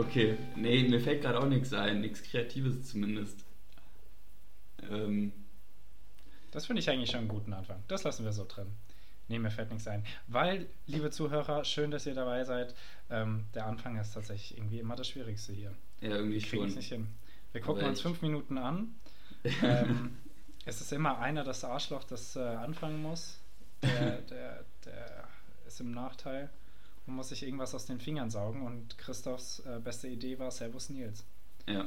Okay, nee, mir fällt gerade auch nichts ein, nichts Kreatives zumindest. Ähm, Das finde ich eigentlich schon einen guten Anfang. Das lassen wir so drin. Nee, mir fällt nichts ein. Weil, liebe Zuhörer, schön, dass ihr dabei seid. Ähm, der Anfang ist tatsächlich irgendwie immer das Schwierigste hier. ja, irgendwie schon. es nicht hin. Wir gucken uns ich- fünf Minuten an. Ähm, es ist immer einer das Arschloch, das äh, anfangen muss. Der, der, der ist im Nachteil und muss sich irgendwas aus den Fingern saugen. Und Christophs äh, beste Idee war Servus Nils. Ja.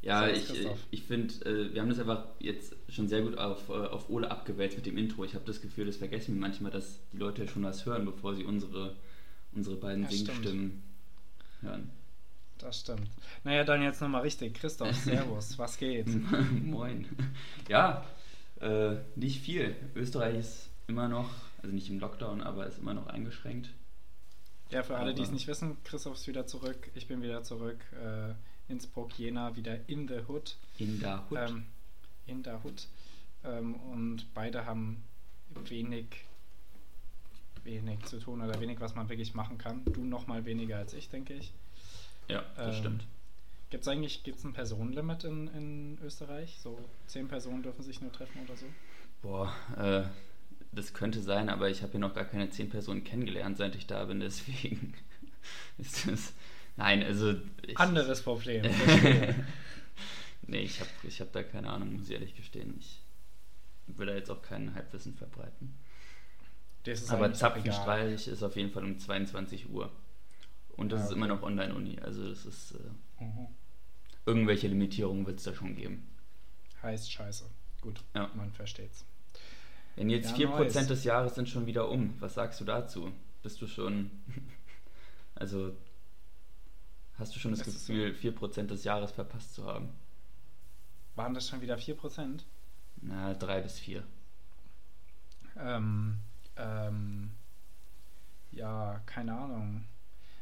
Ja, Servus, ich, Christoph. ich finde, äh, wir haben das einfach jetzt schon sehr gut auf, äh, auf Ole abgewälzt mit dem Intro. Ich habe das Gefühl, das vergessen wir manchmal, dass die Leute schon was hören, bevor sie unsere, unsere beiden Ja, stimmt. Singstimmen hören. Das stimmt. Naja, dann jetzt nochmal richtig. Christoph, Servus, was geht? Moin. Ja, äh, nicht viel. Österreich ist immer noch, also nicht im Lockdown, aber ist immer noch eingeschränkt. Ja, für alle, die es nicht wissen, Christoph ist wieder zurück, ich bin wieder zurück. Äh, Innsbruck, Jena, wieder in the Hood. In der Hut. Ähm, in der Hood. Ähm, und beide haben wenig, wenig zu tun oder wenig, was man wirklich machen kann. Du noch mal weniger als ich, denke ich. ja, das ähm, stimmt. Gibt es eigentlich gibt's ein Personenlimit in, in Österreich? So zehn Personen dürfen sich nur treffen oder so? Boah, äh, das könnte sein, aber ich habe hier noch gar keine zehn Personen kennengelernt, seit ich da bin, deswegen ist das. Nein, also. Ich, Anderes Problem. nee, ich habe ich hab da keine Ahnung, muss ich ehrlich gestehen. Ich will da jetzt auch kein Halbwissen verbreiten. Das ist aber. Zapfenstreich ist auf jeden Fall um 22 Uhr. Und das Ah, ist okay. immer noch Online-Uni, also das ist. Äh, Mhm. irgendwelche Limitierungen wird es da schon geben. Heißt scheiße. Gut, Ja. man versteht's. Wenn jetzt Ja, 4% nice. des Jahres sind schon wieder um, was sagst du dazu? Bist du schon. Also. Hast du schon das, Das ist so. Gefühl, 4% des Jahres verpasst zu haben? Waren das schon wieder 4%? Na, 3 bis 4. Ähm, ähm, ja, keine Ahnung.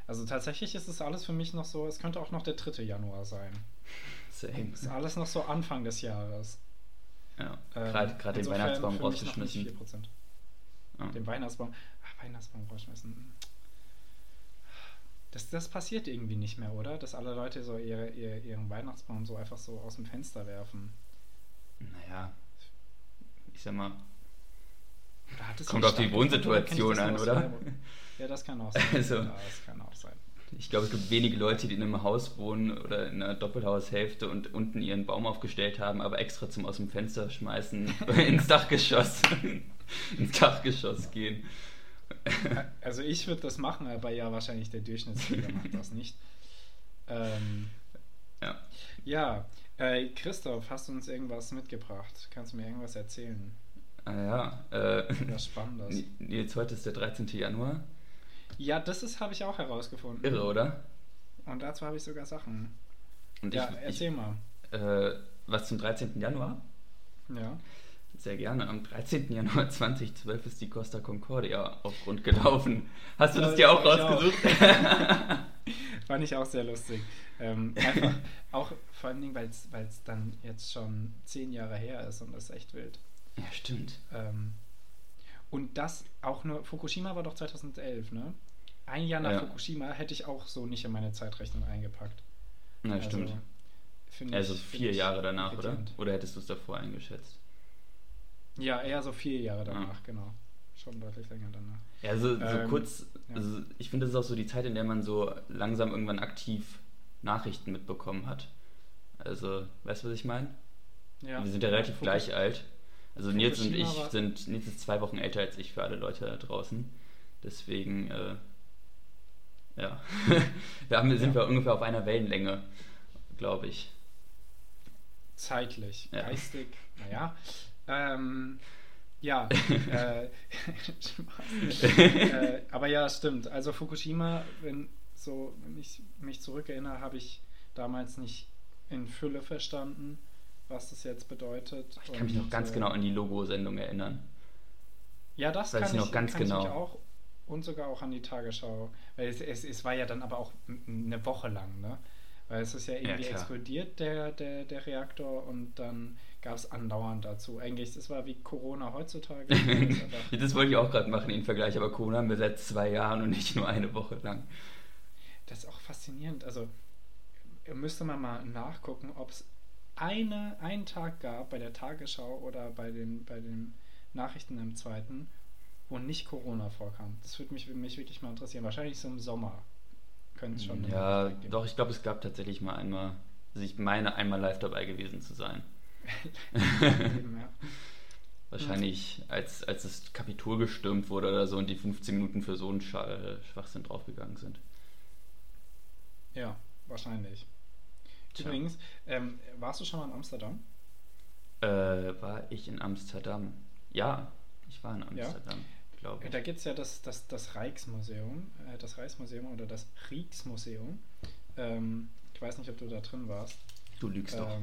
Also tatsächlich ist es alles für mich noch so, es könnte auch noch der 3. Januar sein. Same. Es ist alles noch so Anfang des Jahres. Ja, Ähm, gerade den Weihnachtsbaum rausgeschmissen. 4%. Ja. Den Weihnachtsbaum. Ach, Weihnachtsbaum rausschmissen. Das, das passiert irgendwie nicht mehr, oder? Dass alle Leute so ihre, ihr, ihren Weihnachtsbaum so einfach so aus dem Fenster werfen. Naja, ich sag mal, Kommt auf die Wohnsituation an, oder? Ja, das kann auch sein. Also- Ja, das kann auch sein. Ich glaube, es gibt wenige Leute, die in einem Haus wohnen oder in einer Doppelhaushälfte und unten ihren Baum aufgestellt haben, aber extra zum aus dem Fenster schmeißen ins Dachgeschoss. ins Dachgeschoss gehen. Also ich würde das machen, aber ja, wahrscheinlich der Durchschnittsbürger macht das nicht. Ähm, Ja. ja, äh, Christoph, hast du uns irgendwas mitgebracht? Kannst du mir irgendwas erzählen? Ah ja, äh, Was Spannendes. Ni- jetzt heute ist der 13. Januar. Ja, das ist habe ich auch herausgefunden. Irre, oder? Und dazu habe ich sogar Sachen. Und ja, ich, erzähl mal. ich äh, was zum 13. Januar? Ja. Sehr gerne. Am 13. Januar 2012 ist die Costa Concordia auf Grund gelaufen. Hast du Ja, das dir auch das rausgesucht? Fand ich auch sehr lustig. Ähm, einfach auch vor allen Dingen, weil es dann jetzt schon zehn Jahre her ist und das ist echt wild. ja, stimmt. Ähm, und das auch nur, Fukushima war doch 2011, ne? Ein Jahr nach Ja. Fukushima hätte ich auch so nicht in meine Zeitrechnung eingepackt. Ja, Also, stimmt. Also ich- find vier Jahre danach, oder? irritierend. Oder hättest du es davor eingeschätzt? Ja, eher so vier Jahre danach, Ah. genau. Schon deutlich länger danach. Ja, so, so Ähm, kurz, ja. also ich finde, das ist auch so die Zeit, in der man so langsam irgendwann aktiv Nachrichten mitbekommen hat. Also, weißt du, was ich meine? Ja. Wir sind ja relativ Fukus- gleich alt. Also Nils und ich Fukushima sind, Nils ist zwei Wochen älter als ich für alle Leute da draußen. Deswegen, äh, ja, wir haben, sind Ja. wir ungefähr auf einer Wellenlänge, glaube ich. Zeitlich, Ja. geistig, naja. Ähm, ja, äh, äh, aber ja, stimmt. Also Fukushima, wenn so, wenn ich mich zurückerinnere, habe ich damals nicht in Fülle verstanden, was das jetzt bedeutet. Ich kann mich noch ganz äh, genau an die Logo-Sendung erinnern. Ja, das weiß kann ich ich noch ganz kann Ich genau. mich auch und sogar auch an die Tagesschau. Weil es, es, es war ja dann aber auch eine Woche lang, ne? Weil es ist ja irgendwie klar. explodiert, der, der, der Reaktor, und dann gab es andauernd dazu. Eigentlich, das war wie Corona heutzutage. Das wollte ich auch gerade machen, den Vergleich, aber Corona haben wir seit zwei Jahren und nicht nur eine Woche lang. das ist auch faszinierend. Also müsste man mal nachgucken, ob es eine, einen Tag gab bei der Tagesschau oder bei den, bei den Nachrichten im zweiten, wo nicht Corona vorkam. Das würde mich, mich wirklich mal interessieren. Wahrscheinlich so im Sommer könnte es schon. Ja, doch, ich glaube, es gab tatsächlich mal einmal, also ich meine, einmal live dabei gewesen zu sein. Wahrscheinlich, als, als das Kapitol gestürmt wurde oder so und die 15 Minuten für so einen Schwachsinn draufgegangen sind. Ja, wahrscheinlich. Tja. Übrigens, ähm, warst du schon mal in Amsterdam? Äh, war ich in Amsterdam? Ja, ich war in Amsterdam, ja. Glaube ich. Da gibt es ja das, das, das Rijksmuseum, äh, das Rijksmuseum oder das Rijksmuseum. Ähm, ich weiß nicht, ob du da drin warst. Du lügst ähm, doch.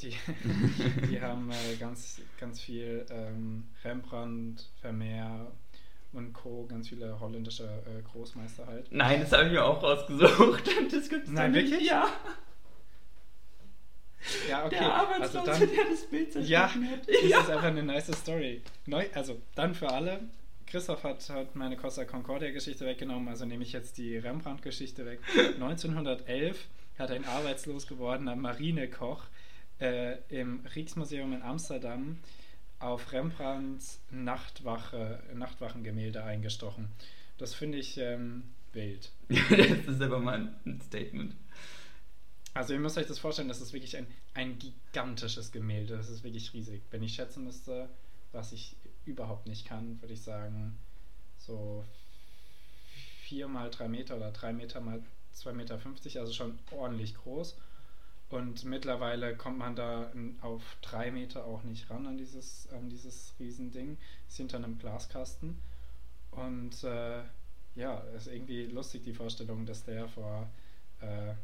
Die, die haben äh, ganz, ganz viel ähm, Rembrandt, Vermeer und Co., ganz viele holländische äh, Großmeister halt. Nein, das habe ich mir auch rausgesucht. Das gibt's Nein, wirklich? Ja. Ja, okay. Der Arbeitslose, also dann, der das Bild Ja, das ja. ist einfach eine nice Story. Neu, also dann für alle. Christoph hat, hat meine Costa Concordia-Geschichte weggenommen, also nehme ich jetzt die Rembrandt-Geschichte weg. 1911 hat ein arbeitslos gewordener Marinekoch äh, im Rijksmuseum in Amsterdam auf Rembrandts Nachtwache, Nachtwachengemälde eingestochen. Das finde ich ähm, wild. das ist aber mal ein Statement. Also ihr müsst euch das vorstellen, das ist wirklich ein, ein gigantisches Gemälde. Das ist wirklich riesig. Wenn ich schätzen müsste, was ich überhaupt nicht kann, würde ich sagen, so 4 mal 3 Meter oder 3 Meter mal 2,50 Meter, also schon ordentlich groß. Und mittlerweile kommt man da auf 3 Meter auch nicht ran an dieses, an dieses Riesending. Ist hinter einem Glaskasten. Und äh, ja, ist irgendwie lustig die Vorstellung, dass der vor, äh,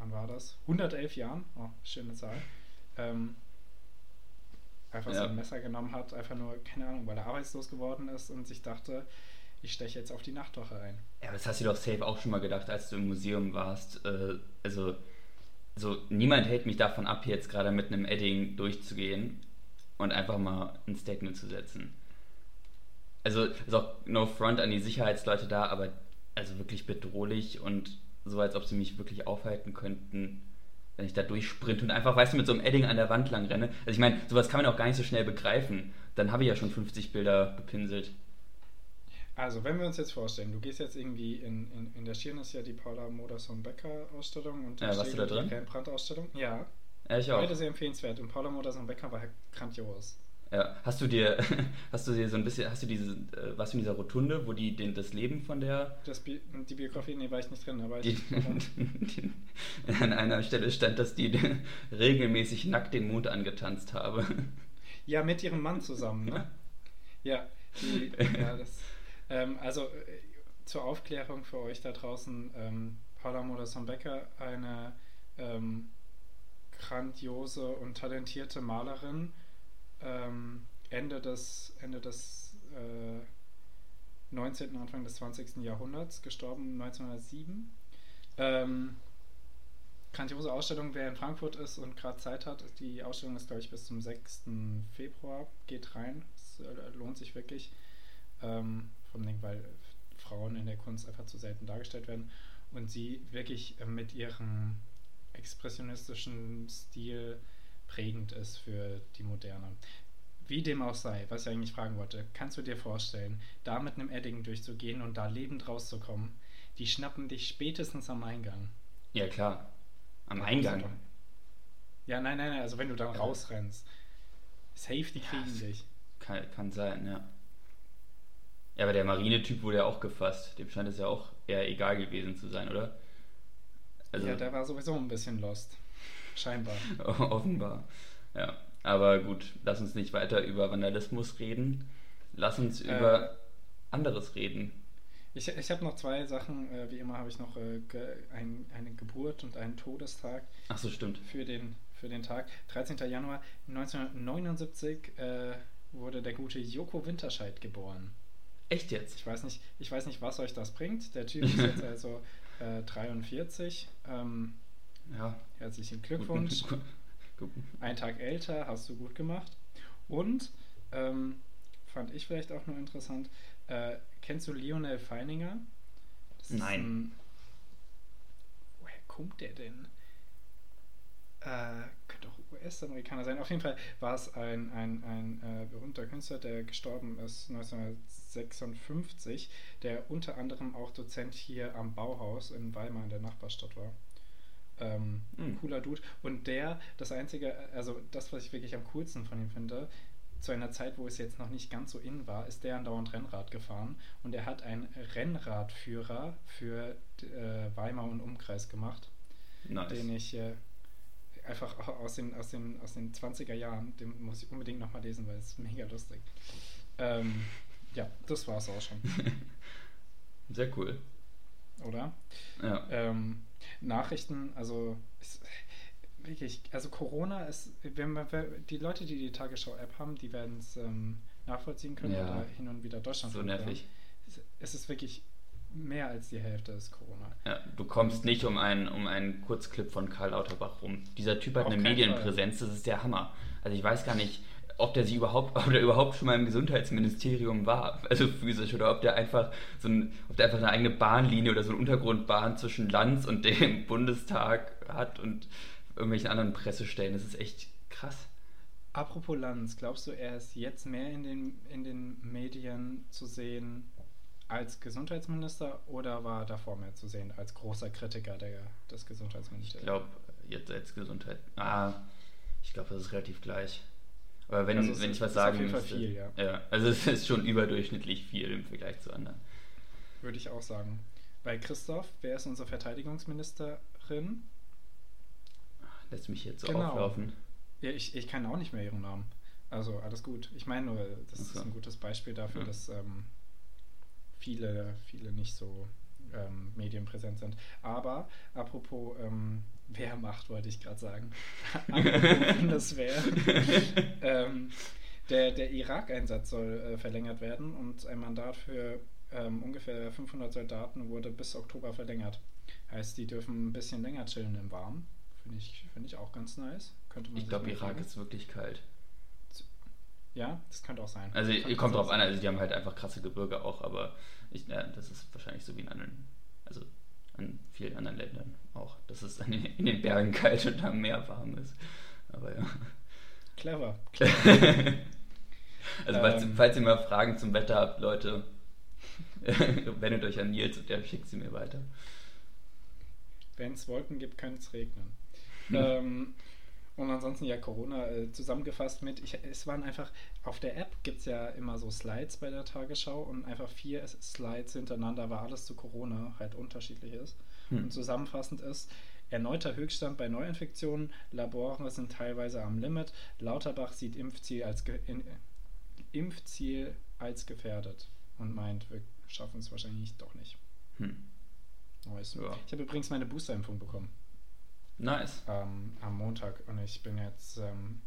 wann war das? 111 Jahren, oh, schöne Zahl, ähm, einfach ja. so ein Messer genommen hat, einfach nur, keine Ahnung, weil er arbeitslos geworden ist und sich dachte, ich steche jetzt auf die Nachtwache ein. Ja, aber das hast du doch safe auch schon mal gedacht, als du im Museum warst. Äh, also, so niemand hält mich davon ab, jetzt gerade mit einem Edding durchzugehen und einfach mal ein Statement zu setzen. Also ist auch no front an die Sicherheitsleute da, aber also wirklich bedrohlich und so, als ob sie mich wirklich aufhalten könnten, wenn ich da durchsprinte und einfach, weißt du, mit so einem Edding an der Wand lang renne. Also ich meine, sowas kann man auch gar nicht so schnell begreifen. Dann habe ich ja schon 50 Bilder gepinselt. Also, wenn wir uns jetzt vorstellen, du gehst jetzt irgendwie in, in, in der Stirn ist ja die Paula Modersohn-Becker-Ausstellung und ja, warst du da drin? die Brand-Ausstellung. Ja. ja. ich auch. Beide sehr empfehlenswert und Paula Modersohn-Becker war grandios. Ja, hast du dir, hast du dir so ein bisschen, hast du diese, äh, was in dieser Rotunde, wo die den, das Leben von der. Das Bi die Biografie, nee, war ich nicht drin, aber die, die, an einer Stelle stand, dass die regelmäßig nackt den Mond angetanzt habe. Ja, mit ihrem Mann zusammen, ne? Ja, die, ja das. Ähm, also äh, zur Aufklärung für euch da draußen, ähm, Paula Modersohn-Becker, eine ähm, grandiose und talentierte Malerin, ähm, Ende des, Ende des äh, 19., Anfang des 20. Jahrhunderts, gestorben 1907. Ähm, grandiose Ausstellung, wer in Frankfurt ist und gerade Zeit hat. Die Ausstellung ist, glaube ich, bis zum 6. Februar. Geht rein. Es äh, lohnt sich wirklich. Ähm, vom Ding, weil Frauen in der Kunst einfach zu selten dargestellt werden. Und sie wirklich äh, mit ihrem expressionistischen Stil prägend ist für die Moderne. Wie dem auch sei, was ich eigentlich fragen wollte, kannst du dir vorstellen, da mit einem Edding durchzugehen und da lebend rauszukommen? Die schnappen dich spätestens am Eingang. Ja, klar. Am Eingang. Ja, nein, nein, nein, also wenn du dann ja. rausrennst. Safe, die kriegen ja, dich. Kann, kann sein, ja. Ja, aber der Marinetyp wurde ja auch gefasst. Dem scheint es ja auch eher egal gewesen zu sein, oder? Also, ja, der war sowieso ein bisschen lost. Scheinbar. Offenbar. Ja. Aber gut, lass uns nicht weiter über Vandalismus reden. Lass uns äh, über anderes reden. Ich, ich habe noch zwei Sachen. Äh, wie immer habe ich noch äh, ge, ein, eine Geburt und einen Todestag. Ach so, stimmt. Für den, für den Tag. 13. Januar 1979 äh, wurde der gute Joko Winterscheid geboren. Echt jetzt? Ich weiß nicht, ich weiß nicht, was euch das bringt. Der Typ ist jetzt also 43. Äh, ähm, ja. Herzlichen Glückwunsch. Ein Tag älter, hast du gut gemacht. Und ähm, fand ich vielleicht auch nur interessant, äh, kennst du Lionel Feininger? Das Nein. Ein, woher kommt der denn? Äh, könnte auch US-Amerikaner sein. Auf jeden Fall war es ein, ein, ein äh, berühmter Künstler, der gestorben ist 1956, der unter anderem auch Dozent hier am Bauhaus in Weimar in der Nachbarstadt war. Ähm, Hm. Cooler Dude. Und der, das Einzige, also das, was ich wirklich am coolsten von ihm finde, zu einer Zeit, wo es jetzt noch nicht ganz so in war, ist der andauernd Rennrad gefahren und er hat einen Rennradführer für äh, Weimar und Umkreis gemacht, Nice. den ich äh, einfach au- aus den, aus, den, aus den 20er Jahren, den muss ich unbedingt nochmal lesen, weil es ist mega lustig. Ähm, ja, das war's auch schon, Sehr cool. oder? Ja. Ähm, Nachrichten, also ist, wirklich, also Corona ist, wenn man, die Leute, die die Tagesschau-App haben, die werden es ähm, nachvollziehen können Ja. oder hin und wieder Deutschland. So nervig. Es, es ist wirklich mehr als die Hälfte ist Corona. Ja, du kommst nicht um einen, um einen Kurzclip von Karl Lauterbach rum. Dieser Typ hat Auf eine Medienpräsenz, das ist der Hammer. Also ich weiß gar nicht, ob der sich überhaupt, ob der überhaupt schon mal im Gesundheitsministerium war, also physisch, oder ob der einfach so ein, ob der einfach eine eigene Bahnlinie oder so eine Untergrundbahn zwischen Lanz und dem Bundestag hat und irgendwelchen anderen Pressestellen. Das ist echt krass. Apropos Lanz, glaubst du, er ist jetzt mehr in den, in den Medien zu sehen als Gesundheitsminister oder war er davor mehr zu sehen als großer Kritiker der, des Ich Gesundheitsministeriums? glaube, jetzt als Gesundheit. Ah, ich glaube, das ist relativ gleich. Aber wenn, Also wenn ist- ich was ist auf sagen jeden Fall müsste. viel, ja. Also es ist schon überdurchschnittlich viel im Vergleich zu anderen. Würde ich auch sagen. Bei Christoph, wer ist unsere Verteidigungsministerin? Lässt mich jetzt so Genau. auflaufen. Ja, ich, ich kann auch nicht mehr ihren Namen. Also alles gut. Ich meine nur, das Ach ist ein gutes Beispiel dafür, Ja. dass ähm, viele, viele nicht so ähm, medienpräsent sind. Aber apropos ähm, Wehrmacht, wollte ich gerade sagen. apropos Bundeswehr. ähm, der der Irak-Einsatz soll äh, verlängert werden und ein Mandat für ähm, ungefähr 500 Soldaten wurde bis Oktober verlängert. Heißt, die dürfen ein bisschen länger chillen im Warmen. Finde ich, finde ich auch ganz nice. Könnte man Ich glaube, Irak ist wirklich kalt. Ja, das könnte auch sein. Also Könnte kommt drauf an, also die haben halt einfach krasse Gebirge auch, aber ich, ja, das ist wahrscheinlich so wie in anderen, also an vielen anderen Ländern auch, dass es den, in den Bergen kalt und am Meer warm ist. Aber ja. Clever. Also falls, Ähm. falls ihr mal Fragen zum Wetter habt, Leute, wendet euch an Nils und der schickt sie mir weiter. Wenn es Wolken gibt, könnte es regnen. ähm, und ansonsten ja Corona äh, zusammengefasst mit, ich, es waren einfach, auf der App gibt es ja immer so Slides bei der Tagesschau und einfach vier Slides hintereinander, weil alles zu Corona halt unterschiedlich ist. Hm. Und zusammenfassend ist, erneuter Höchststand bei Neuinfektionen, Labore sind teilweise am Limit, Lauterbach sieht Impfziel als, in, Impfziel als gefährdet und meint, wir schaffen es wahrscheinlich doch nicht. Hm. Nice. Ja. Ich habe übrigens meine Boosterimpfung bekommen Nice. ähm, am Montag und ich bin jetzt ähm,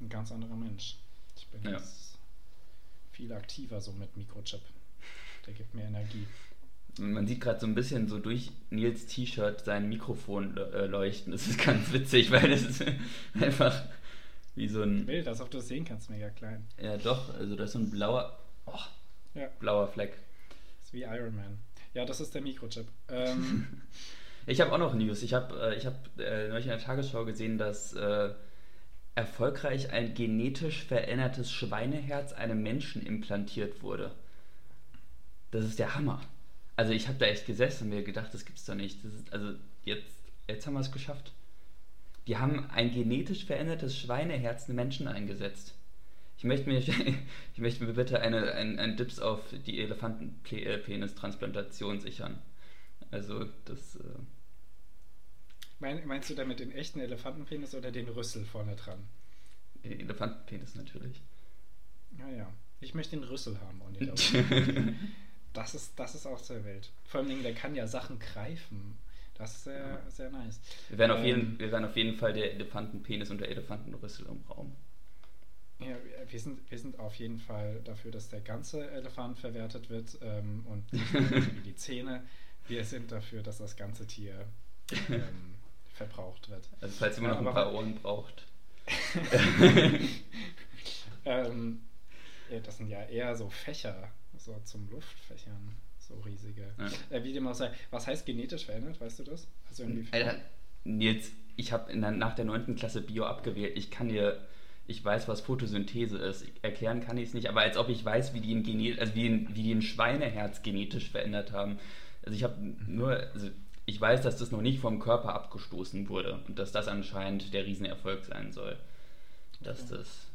ein ganz anderer Mensch. Ich bin Ja. jetzt viel aktiver so mit Mikrochip. Der gibt mir Energie. Man sieht gerade so ein bisschen so durch Nils T-Shirt sein Mikrofon äh, leuchten. Das ist ganz witzig, weil das ist einfach wie so ein. Wild, als ob du es sehen kannst, mega klein. Ja, doch, also das ist so ein blauer, oh, Ja, blauer Fleck. ist wie Iron Man. Ja, das ist der Mikrochip. Ähm, Ich habe auch noch News. Ich habe äh, hab, äh, neulich in der Tagesschau gesehen, dass äh, erfolgreich ein genetisch verändertes Schweineherz einem Menschen implantiert wurde. Das ist der Hammer. Also ich habe da echt gesessen und mir gedacht, das gibt's doch nicht. Ist, also jetzt, jetzt haben wir es geschafft. Die haben ein genetisch verändertes Schweineherz einem Menschen eingesetzt. Ich möchte mir, ich möchte mir bitte eine, ein, ein Dips auf die Elefantenpenis-Transplantation sichern. Also das... Äh, mein, meinst du damit den echten Elefantenpenis oder den Rüssel vorne dran? Elefantenpenis natürlich. Ja, ja. Ich möchte den Rüssel haben und auf- Das ist, das ist auch sehr wild. Vor allem, der kann ja Sachen greifen. Das ist sehr, sehr nice. Wir werden, auf Ähm, jeden, wir werden auf jeden Fall der Elefantenpenis und der Elefantenrüssel im Raum. Ja, wir- sind, wir sind auf jeden Fall dafür, dass der ganze Elefant verwertet wird ähm, und nicht nur wie die Zähne. Wir sind dafür, dass das ganze Tier ähm, verbraucht wird. Also falls jemand Ja, noch ein paar Ohren braucht. ähm, ja, das sind ja eher so Fächer, so zum Luftfächern. so riesige. Ja. Äh, wie dem auch sei. Was heißt genetisch verändert, weißt du das? Also Alter, Nils, ich habe nach der 9. Klasse Bio abgewählt. Ich kann dir, ich weiß, was Photosynthese ist. Erklären kann ich es nicht, aber als ob ich weiß, wie die ein, Genet also wie ein, wie die ein Schweineherz genetisch verändert haben. Also ich habe nur, also ich weiß, dass das noch nicht vom Körper abgestoßen wurde und dass das anscheinend der Riesenerfolg sein soll. Dass okay. das.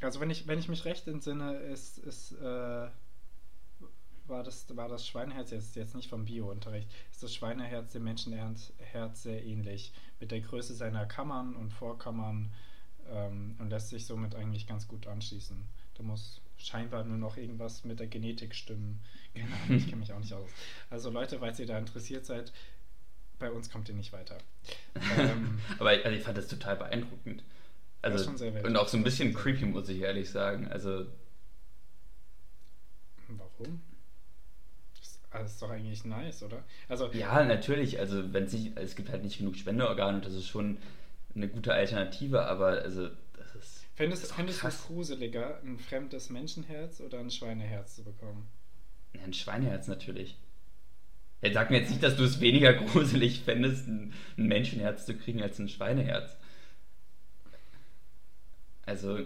Also wenn ich, wenn ich mich recht entsinne, ist, ist äh, war das, war das Schweineherz jetzt, jetzt nicht vom Bio-Unterricht, ist das Schweineherz dem Menschenherz sehr ähnlich. Mit der Größe seiner Kammern und Vorkammern ähm, und lässt sich somit eigentlich ganz gut anschließen. Da muss scheinbar nur noch irgendwas mit der Genetik stimmen. Ahnung, ich kenne mich auch nicht aus. Also Leute, falls ihr da interessiert seid, bei uns kommt ihr nicht weiter. Ähm, Aber also ich fand das total beeindruckend. Also, und auch so ein bisschen creepy, muss ich ehrlich sagen. Also. Warum? Das ist doch eigentlich nice, oder? Also, ja, natürlich. Also, wenn es nicht, es gibt halt nicht genug Spendeorgane und das ist schon eine gute Alternative, aber also, das ist. Fändest, das fändest du es gruseliger, ein fremdes Menschenherz oder ein Schweineherz zu bekommen? Ja, ein Schweineherz natürlich. Ja, sag mir jetzt nicht, dass du es weniger gruselig fändest, ein, ein Menschenherz zu kriegen als ein Schweineherz. Also,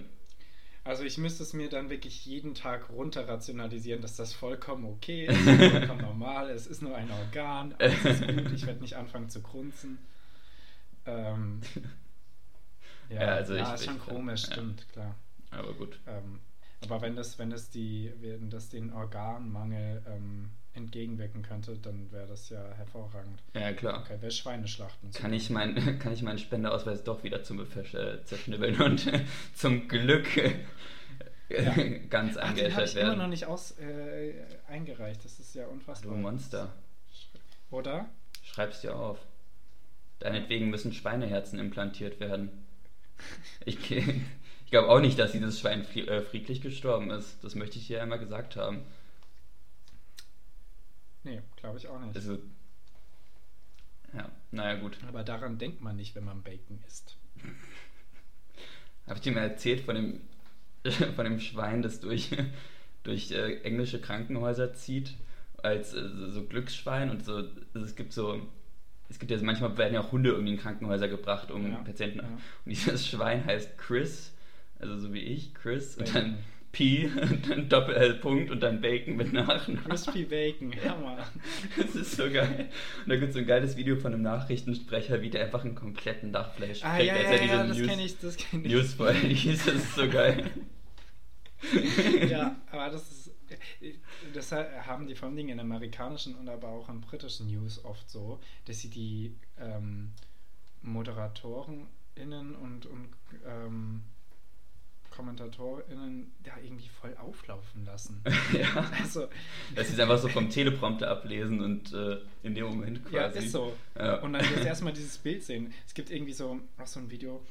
also ich müsste es mir dann wirklich jeden Tag runter rationalisieren, dass das vollkommen okay ist, vollkommen normal, es ist nur ein Organ, alles ist gut, ich werde nicht anfangen zu grunzen. Ähm, ja, ja, also ja, ich, ist schon ich, komisch, ja. stimmt, klar. Aber gut. Ähm, aber wenn das, wenn das die, wenn das den Organmangel ähm, entgegenwirken könnte, dann wäre das ja hervorragend. Ja, klar. Okay, wäre Schweineschlachten. Kann ich, mein, kann ich meinen Spendeausweis doch wieder zum äh, zerschnibbeln und zum Glück ja. ganz Ach, den habe ich werden. immer noch nicht aus, äh, eingereicht. Das ist ja unfassbar. Du Monster. Oder? Schreib's dir auf. Deinetwegen müssen Schweineherzen implantiert werden. Ich, ich glaube auch nicht, dass dieses Schwein äh, friedlich gestorben ist. Das möchte ich hier einmal gesagt haben. Nee, glaube ich auch nicht. Also, ja, naja, gut. Aber daran denkt man nicht, wenn man Bacon isst. Habe ich dir mal erzählt von dem, von dem Schwein, das durch, durch äh, englische Krankenhäuser zieht, als äh, so Glücksschwein und so, also es gibt so, es gibt ja manchmal werden ja auch Hunde irgendwie in Krankenhäuser gebracht, um ja, Patienten. Ja. Und dieses Schwein heißt Chris, also so wie ich, Chris, Bacon. und dann P, dann Doppel-L-Punkt und dann Bacon mit Nachnamen. Crispy Bacon, Hammer. Das ist so geil. Und da gibt es so ein geiles Video von einem Nachrichtensprecher, wie der einfach einen kompletten Dachfleisch ah. Ah, ja, ja, ja, ja das kenne ich, das. Newsfile liest, das ist so geil. ja, aber das ist, das haben die vor allem in amerikanischen und aber auch in britischen News oft so, dass sie die ähm, ModeratorInnen und, und ähm, KommentatorInnen da irgendwie voll auflaufen lassen. ja. Also, Dass sie es einfach so vom Teleprompter ablesen und äh, in dem Moment quasi. Ja, ist so. Ja. Und dann jetzt erstmal dieses Bild sehen. Es gibt irgendwie so auch so ein Video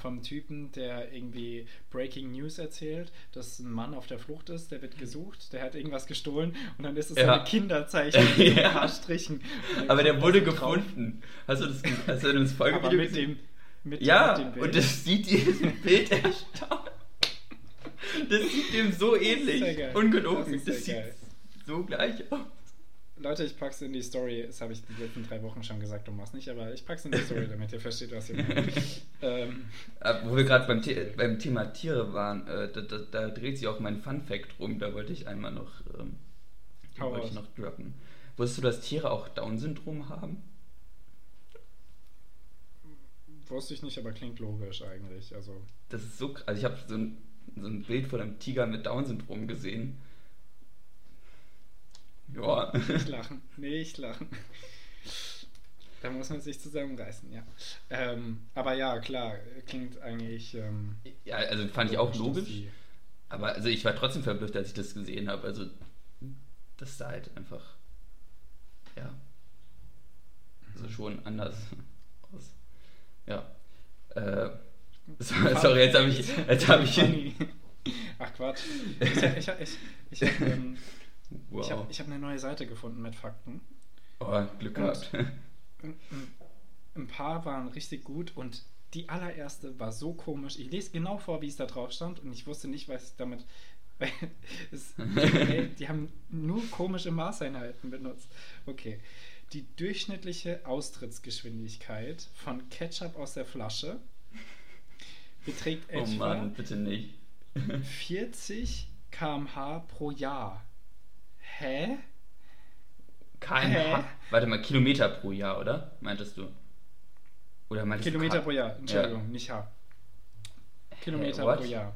vom Typen, der irgendwie Breaking News erzählt, dass ein Mann auf der Flucht ist, der wird gesucht, der hat irgendwas gestohlen und dann ist es ja. so eine Kinderzeichen mit ja. ein paar Strichen. Aber der wurde gefunden. Hast du das, hast du das Folgevideo mit dem mit ja, und das sieht diesem Bild erstaunt. Das sieht dem so ähnlich. Ja Ungelogen. Das, das sieht geil. so gleich aus. Leute, ich pack's in die Story. Das habe ich die letzten drei Wochen schon gesagt, du machst nicht, aber ich pack's in die Story, damit ihr versteht, was ich meine. ähm, Wo wir gerade beim, The beim, Thema Tiere waren, äh, da, da, da, dreht sich auch mein Fun Fact rum. Da wollte ich einmal noch, ähm, wollte ich noch droppen. Wusstest du, dass Tiere auch Down-Syndrom haben? Wusste ich nicht, aber klingt logisch eigentlich. Also. Das ist so Also ich habe so ein, so ein Bild von einem Tiger mit Down-Syndrom gesehen. Ja. Nicht lachen. Nicht lachen. Da muss man sich zusammenreißen, ja. Ähm, aber ja, klar, klingt eigentlich. Ähm, ja, also fand ich auch logisch. Aber also ich war trotzdem verblüfft, als ich das gesehen habe. Also das sah halt einfach. Ja. Also schon anders. Ja. Äh, sorry, jetzt habe ich. Jetzt hab ich Ach Quatsch. Ich, ich, ich, ich habe ähm, wow. hab, hab eine neue Seite gefunden mit Fakten. Oh, Glück gehabt. Ein, ein paar waren richtig gut und die allererste war so komisch. Ich lese genau vor, wie es da drauf stand und ich wusste nicht, was ich damit es, die haben nur komische Maßeinheiten benutzt. Okay. Die durchschnittliche Austrittsgeschwindigkeit von Ketchup aus der Flasche beträgt Oh etwa Mann, bitte nicht. 40 km/h pro Jahr. Hä? kmh. Warte mal, Kilometer pro Jahr, oder? Meintest du? Oder meintest Kilometer pro Jahr, Entschuldigung, nicht H. Kilometer what? pro Jahr.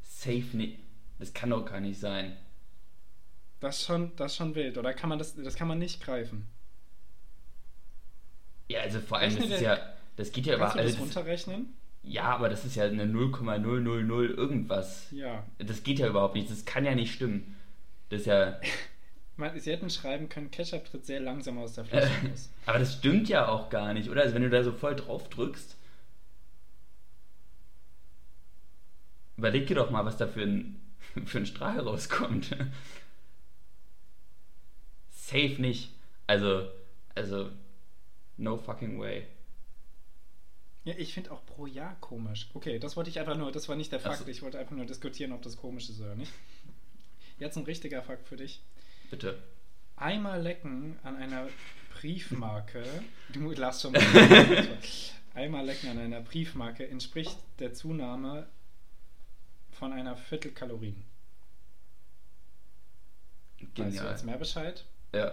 Safe nicht. Das kann doch gar nicht sein. Das ist schon, das ist schon wild, oder kann man das, das kann man nicht greifen. Ja, also vor allem, das Rechne ist der- ja, das geht ja Kannst über, du das also das, runterrechnen? ja, aber das ist ja eine 0,000 irgendwas. Ja. Das geht ja überhaupt nicht, das kann ja nicht stimmen. Das ist ja, Man, Sie hätten schreiben können, Ketchup tritt sehr langsam aus der Flasche raus. aber das stimmt ja auch gar nicht, oder? Also wenn du da so voll drauf drückst, überleg dir doch mal, was da für ein, für ein Strahl rauskommt. Safe nicht. Also, also, no fucking way. Ja, ich finde auch pro Jahr komisch. Okay, das wollte ich einfach nur, das war nicht der Fakt, so. ich wollte einfach nur diskutieren, ob das komisch ist oder nicht. Jetzt ein richtiger Fakt für dich. Bitte. Einmal lecken an einer Briefmarke, du lass schon mal. Einmal lecken an einer Briefmarke entspricht der Zunahme von einer Viertel Kalorien. Weißt du Genial. jetzt mehr Bescheid? Ja.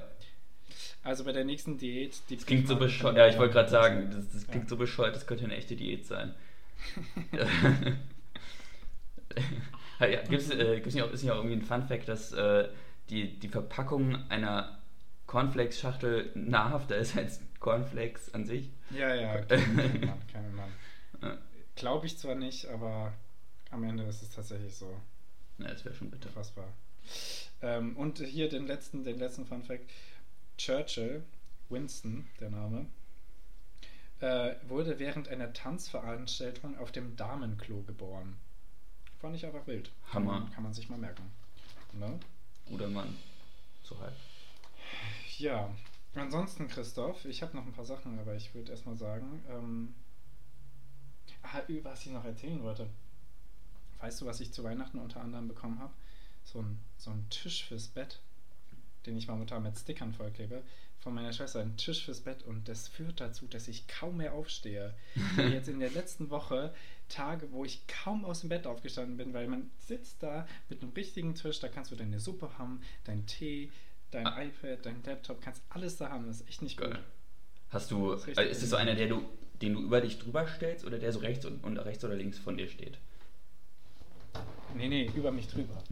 Also bei der nächsten Diät, die Das klingt so bescheuert. Ja, ich wollte gerade sagen, das, das Ja. klingt so bescheuert, das könnte eine echte Diät sein. ja, gibt's, äh, gibt's nicht auch, ist nicht auch irgendwie ein Fun-Fact, dass äh, die, die Verpackung einer Cornflakes-Schachtel nahrhafter ist als Cornflakes an sich? Ja, ja, kein, Mann, kein Mann. Ja, Glaube ich zwar nicht, aber am Ende ist es tatsächlich so. ja, das wäre schon bitter. Unfassbar. Ähm, und hier den letzten, den letzten Fun Fact. Churchill, Winston, der Name, äh, wurde während einer Tanzveranstaltung auf dem Damenklo geboren. Fand ich einfach wild. Hammer. kann man sich mal merken. Ne? Guter Mann. So halt. Ja, ansonsten, Christoph, ich habe noch ein paar Sachen, aber ich würde erstmal sagen, ähm, ah, was ich noch erzählen wollte. Weißt du, was ich zu Weihnachten unter anderem bekommen habe? So ein, so Tisch fürs Bett, den ich momentan mit Stickern vollklebe. Von meiner Schwester ein Tisch fürs Bett und das führt dazu, dass ich kaum mehr aufstehe. Jetzt in der letzten Woche Tage, wo ich kaum aus dem Bett aufgestanden bin, weil man sitzt da mit einem richtigen Tisch, da kannst du deine Suppe haben, deinen Tee, dein Ah. iPad, dein Laptop, kannst alles da haben. Das ist echt nicht gut. Geil. Hast du, Das ist ist, richtig ist es so einer, der du, den du über dich drüber stellst oder der so rechts und, und rechts oder links von dir steht? Nee, nee, über mich drüber.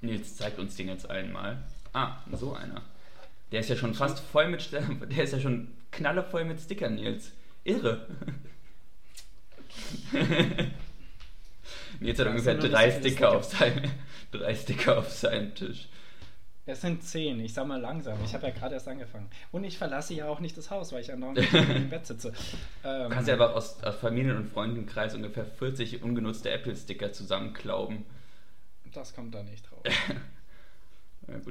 Nils zeigt uns den jetzt einmal. Ah, so einer. Der ist ja schon fast voll mit, der ist ja schon knallevoll mit Stickern, Nils. Irre. Nils hat Ja, ungefähr drei nicht Sticker, auf seinem, drei Sticker auf seinem Tisch. Es sind zehn, ich sag mal langsam. Ich habe ja gerade erst angefangen. Und ich verlasse ja auch nicht das Haus, weil ich andauernd im Bett sitze. Ähm, Du kannst ja einfach aus, aus Familien- und Freundenkreis ungefähr 40 ungenutzte Apple-Sticker zusammenklauben. Das kommt da nicht drauf.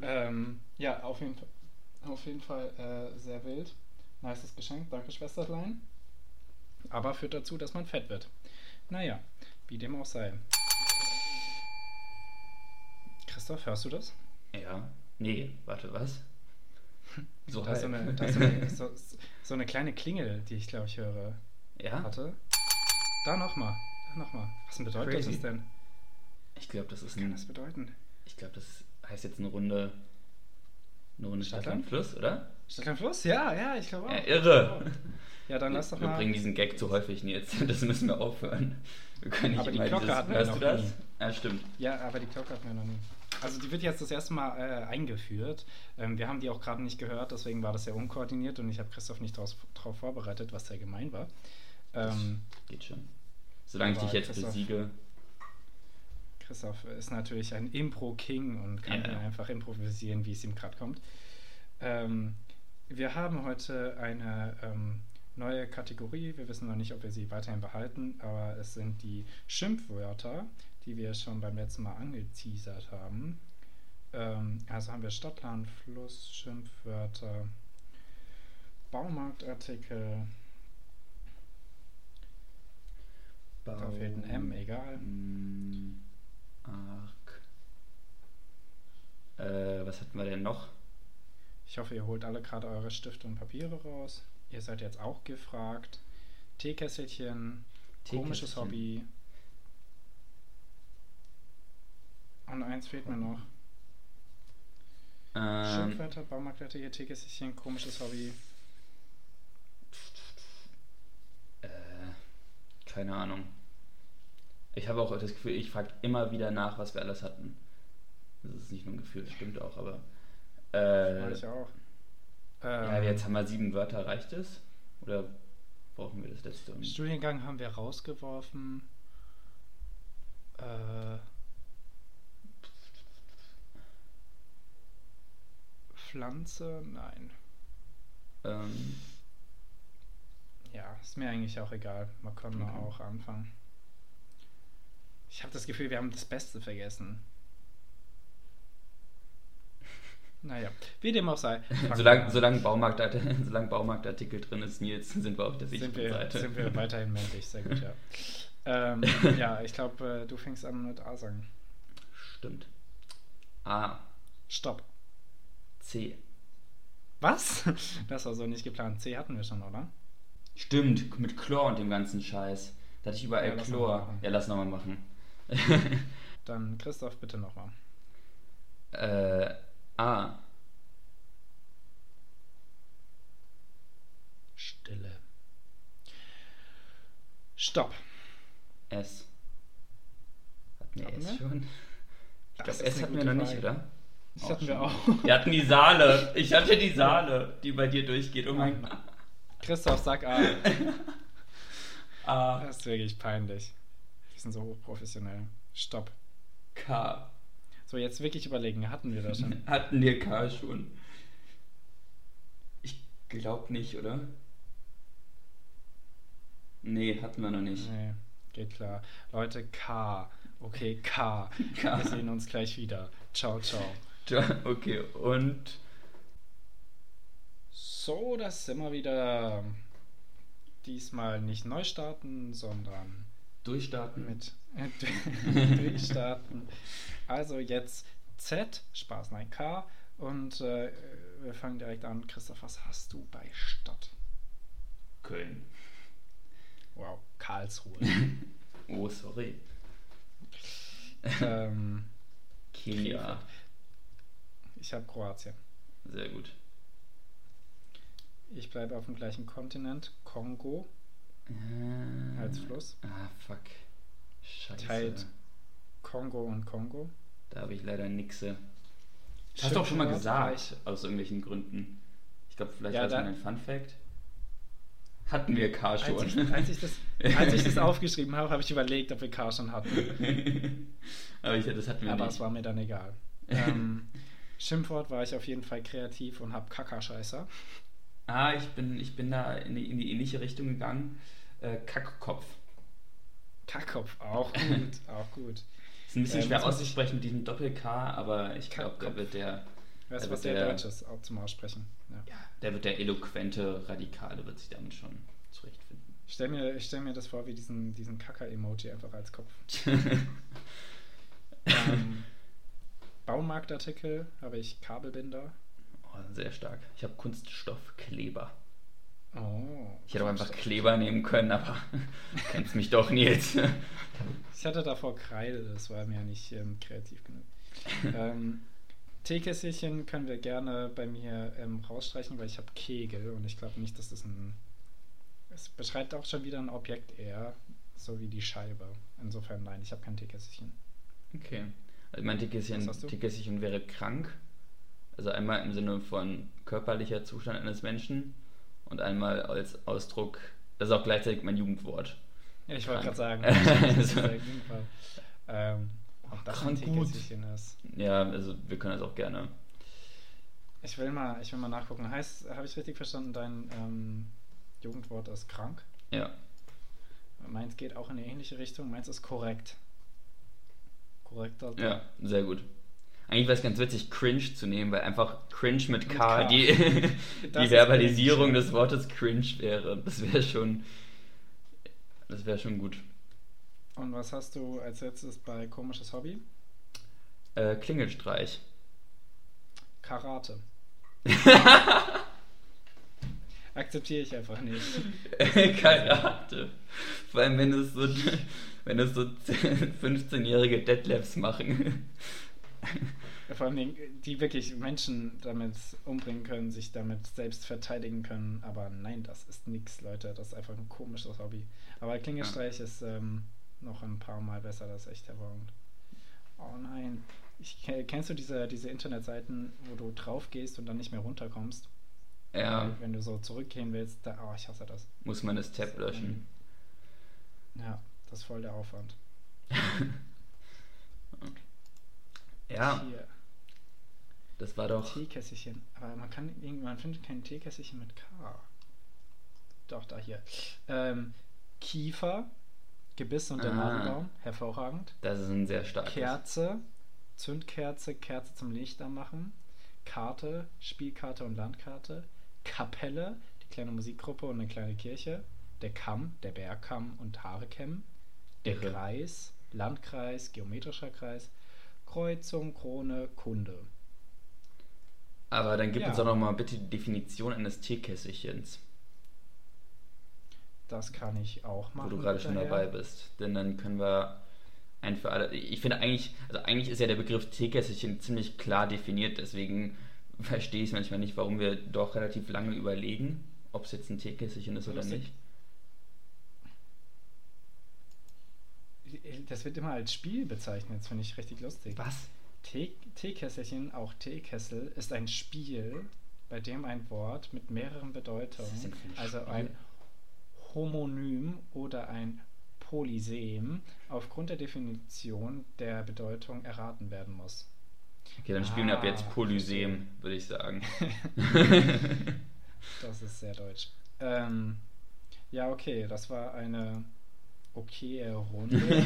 Ja, ähm, ja, auf jeden Fall, auf jeden Fall äh, sehr wild. Nices Geschenk, danke Schwesterlein. Aber führt dazu, dass man fett wird. Naja, wie dem auch sei. Christoph, hörst du das? Ja. Nee, warte, was? So da ist so eine, da ist so, eine, so, so eine kleine Klingel, die ich glaube ich höre. ja? Warte. Da nochmal. Da nochmal. Was bedeutet Crazy. das denn? Ich glaube, das ist Was kann ein. das bedeuten? Ich glaube, das heißt jetzt eine Runde. Eine Runde Stadt und Fluss, oder? Stadtland Fluss? Ja, ja, ich glaube auch. Ja, irre! Ja, dann lass doch wir mal. bringen diesen Gag zu häufig jetzt. Das müssen wir aufhören. Wir können nicht Aber die Glocke dieses, hatten wir Hörst noch du das? nie. Ja, stimmt. Ja, aber die Glocke hatten wir noch nie. Also die wird jetzt das erste Mal äh, eingeführt. Ähm, wir haben die auch gerade nicht gehört, deswegen war das sehr unkoordiniert und ich habe Christoph nicht darauf vorbereitet, was sehr gemein war. Ähm, Geht schon. Solange ich dich jetzt Christoph- besiege. Christoph ist natürlich ein Impro-King und kann hier einfach improvisieren, wie es ihm gerade kommt. Ähm, wir haben heute eine ähm, neue Kategorie. Wir wissen noch nicht, ob wir sie weiterhin behalten, aber es sind die Schimpfwörter, die wir schon beim letzten Mal angeteasert haben. Ähm, also haben wir Stadt, Land, Fluss, Schimpfwörter, Baumarktartikel. Darf Fehlt ein M, egal. Mm, Arc. Äh, was hatten wir denn noch? Ich hoffe, ihr holt alle gerade eure Stifte und Papiere raus. Ihr seid jetzt auch gefragt. Teekesselchen, komisches. Hobby. Und eins fehlt mir noch. Ähm, Schimpfwörter, Baumarktartikel, Teekesselchen, komisches Hobby. äh, keine Ahnung. Ich habe auch das Gefühl, ich frage immer wieder nach, was wir alles hatten. Das ist nicht nur ein Gefühl, das stimmt auch, aber. Äh, ich auch. ja, Ähm, jetzt haben wir sieben Wörter, reicht es? Oder brauchen wir das letzte? um- Studiengang haben wir rausgeworfen. Äh, Pflanze? Nein. Ähm, Ja, ist mir eigentlich auch egal. Man kann Okay. auch anfangen. Ich habe das Gefühl, wir haben das Beste vergessen. Naja, wie dem auch sei. solange, an. solange, Baumarkt, solange Baumarktartikel drin ist, Nils, sind wir auf der sind sicheren wir, Seite. sind wir weiterhin männlich, sehr gut, ja. ähm, ja, ich glaube, äh, du fängst an mit A sagen. Stimmt. A, Stopp. C. Was? Das war so nicht geplant. C hatten wir schon, oder? Stimmt, mit Chlor und dem ganzen Scheiß. Da hatte ich überall Ja, Chlor. Ja, lass nochmal machen. Dann Christoph, bitte nochmal. äh, A, Stille. Stopp. S. Hatten wir S schon? Ich Das glaube, S hatten wir noch nicht, oder? Das hatten wir auch. Wir hatten die Saale. Ich hatte die Saale, die bei dir durchgeht. Oh mein Christoph, sag A. A, Das ist wirklich peinlich. Wir sind so hochprofessionell. Stopp. K. So, jetzt wirklich überlegen. Hatten wir das schon? Hatten wir K schon? Ich glaube nicht, oder? Nee, hatten wir noch nicht. Nee, geht klar. Leute, K. Okay, K. K. Wir sehen uns gleich wieder. Ciao, ciao. Okay, und So, das sind wir wieder. Diesmal nicht neu starten, sondern durchstarten mit durchstarten. Also jetzt Z, Spaß, nein, K. Und äh, wir fangen direkt an. Christoph, was hast du bei Stadt? Köln. Wow, Karlsruhe. Oh, sorry. ähm, Kenia. ich habe Kroatien. Sehr gut. Ich bleibe auf dem gleichen Kontinent. Kongo Äh, als Fluss. Ah, fuck. Scheiße. Teilt Kongo und Kongo. Da habe ich leider nixe. Das hast du auch schon mal gesagt, aus irgendwelchen Gründen. Ich glaube, vielleicht Ja, war es ein Fun Fact. Hatten wir K schon. Als ich, als, ich das, als ich das aufgeschrieben habe, habe ich überlegt, ob wir K schon hatten. Aber ich, das hatten wir Aber nicht. es war mir dann egal. Ähm, Schimpfwort war ich auf jeden Fall kreativ und habe Kackerscheißer. Ah, ich bin, ich bin da in die, in die ähnliche Richtung gegangen. Äh, Kackkopf. Kackkopf, auch gut, auch gut. Ist ein bisschen Äh, schwer auszusprechen mit diesem Doppel-K, aber ich glaube, da wird der, Weißt du, was der der- Deutsch ist, auch zum Aussprechen. Ja. ja, der wird der eloquente Radikale, wird sich damit schon zurechtfinden. Ich stelle mir, ich stell mir das vor wie diesen, diesen Kacker-Emoji einfach als Kopf. Ähm, Baumarktartikel habe ich Kabelbinder. oh, sehr stark. Ich habe Kunststoffkleber. Oh. Ich hätte auch einfach Kleber nehmen können, aber kennst mich doch, Nils. Ich hatte davor Kreide, das war mir nicht ähm, kreativ genug. ähm, Teekesselchen können wir gerne bei mir ähm, rausstreichen, weil ich habe Kegel und ich glaube nicht, dass das ein. Es beschreibt auch schon wieder ein Objekt eher, so wie die Scheibe. Insofern nein, ich habe kein Teekesselchen. Okay. Also mein Teekesselchen? Teekesselchen wäre krank. Also einmal im Sinne von körperlicher Zustand eines Menschen und einmal als Ausdruck, das ist auch gleichzeitig mein Jugendwort. Ja, ich wollte gerade sagen, das ist Also- ähm, ob das ein Krank gut. Ist. Ja, also wir können das auch gerne. Ich will mal, ich will mal nachgucken. Heißt, habe ich richtig verstanden, dein ähm, Jugendwort ist krank? Ja. Meins geht auch in eine ähnliche Richtung. Meins ist korrekt. Korrekt. Alter. Ja, sehr gut. Eigentlich wäre es ganz witzig, cringe zu nehmen, weil einfach cringe mit Mit K, K. die, die Verbalisierung cringe. des Wortes cringe wäre. Das wäre schon. Das wäre schon gut. Und was hast du als letztes bei komisches Hobby? Äh, Klingelstreich. Karate. Akzeptiere ich einfach nicht. Karate. Vor allem, wenn es so, wenn es so 15-jährige Deadlifts machen. Vor allem, die wirklich Menschen damit umbringen können, sich damit selbst verteidigen können. Aber nein, das ist nichts, Leute. Das ist einfach ein komisches Hobby. Aber Klingelstreich ja. ist ähm, noch ein paar Mal besser, das ist echt hervorragend. Oh nein. Ich, kennst du diese, diese Internetseiten, wo du drauf gehst und dann nicht mehr runterkommst? Ja. Wenn du so zurückgehen willst, da, oh, ich hasse das. Muss man das Tab löschen. Ja, das ist voll der Aufwand. ja. Hier. Das war doch. Teekässchen. Aber man kann man findet kein Teekässchen mit K. Doch, da hier. Ähm, Kiefer, Gebiss und der ah, Nadelbaum, hervorragend. Das ist ein sehr starkes. Kerze, Zündkerze, Kerze zum Licht anmachen. Karte, Spielkarte und Landkarte. Kapelle, die kleine Musikgruppe und eine kleine Kirche. Der Kamm, der Bergkamm und Haarekämm. Der. Kreis, Landkreis, geometrischer Kreis. Kreuzung, Krone, Kunde. Aber dann gib ja. uns doch noch mal bitte die Definition eines Teekässchens. Das kann ich auch machen. Wo du gerade schon dabei bist. Denn dann können wir ein für alle. Ich finde eigentlich, also eigentlich ist ja der Begriff Teekässchen ziemlich klar definiert, deswegen verstehe ich manchmal nicht, warum wir doch relativ lange überlegen, ob es jetzt ein Teekässchen ist oder nicht. Das wird immer als Spiel bezeichnet, das finde ich richtig lustig. Was? Tee, Teekesselchen, auch Teekessel, ist ein Spiel, bei dem ein Wort mit mehreren Bedeutungen, also ein Homonym oder ein Polysem, aufgrund der Definition der Bedeutung erraten werden muss. Okay, dann spielen ah, wir ab jetzt ah, Polysem, würde ich sagen. das ist sehr deutsch. Ähm, ja, okay, das war eine okaye Runde.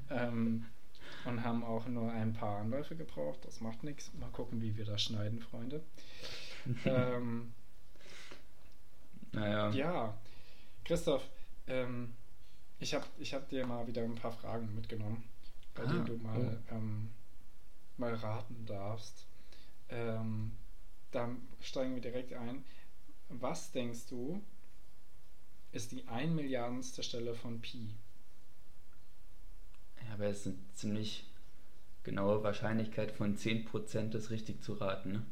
ähm, und haben auch nur ein paar Anläufe gebraucht. Das macht nichts. Mal gucken, wie wir das schneiden, Freunde. ähm, naja. Ja, Christoph, ähm, ich habe ich hab dir mal wieder ein paar Fragen mitgenommen, bei ah, denen du mal, oh. ähm, mal raten darfst. Ähm, da steigen wir direkt ein. Was denkst du, ist die ein Milliardenste Stelle von Pi? Ja, aber es ist eine ziemlich genaue Wahrscheinlichkeit von 10% das richtig zu raten. Ne?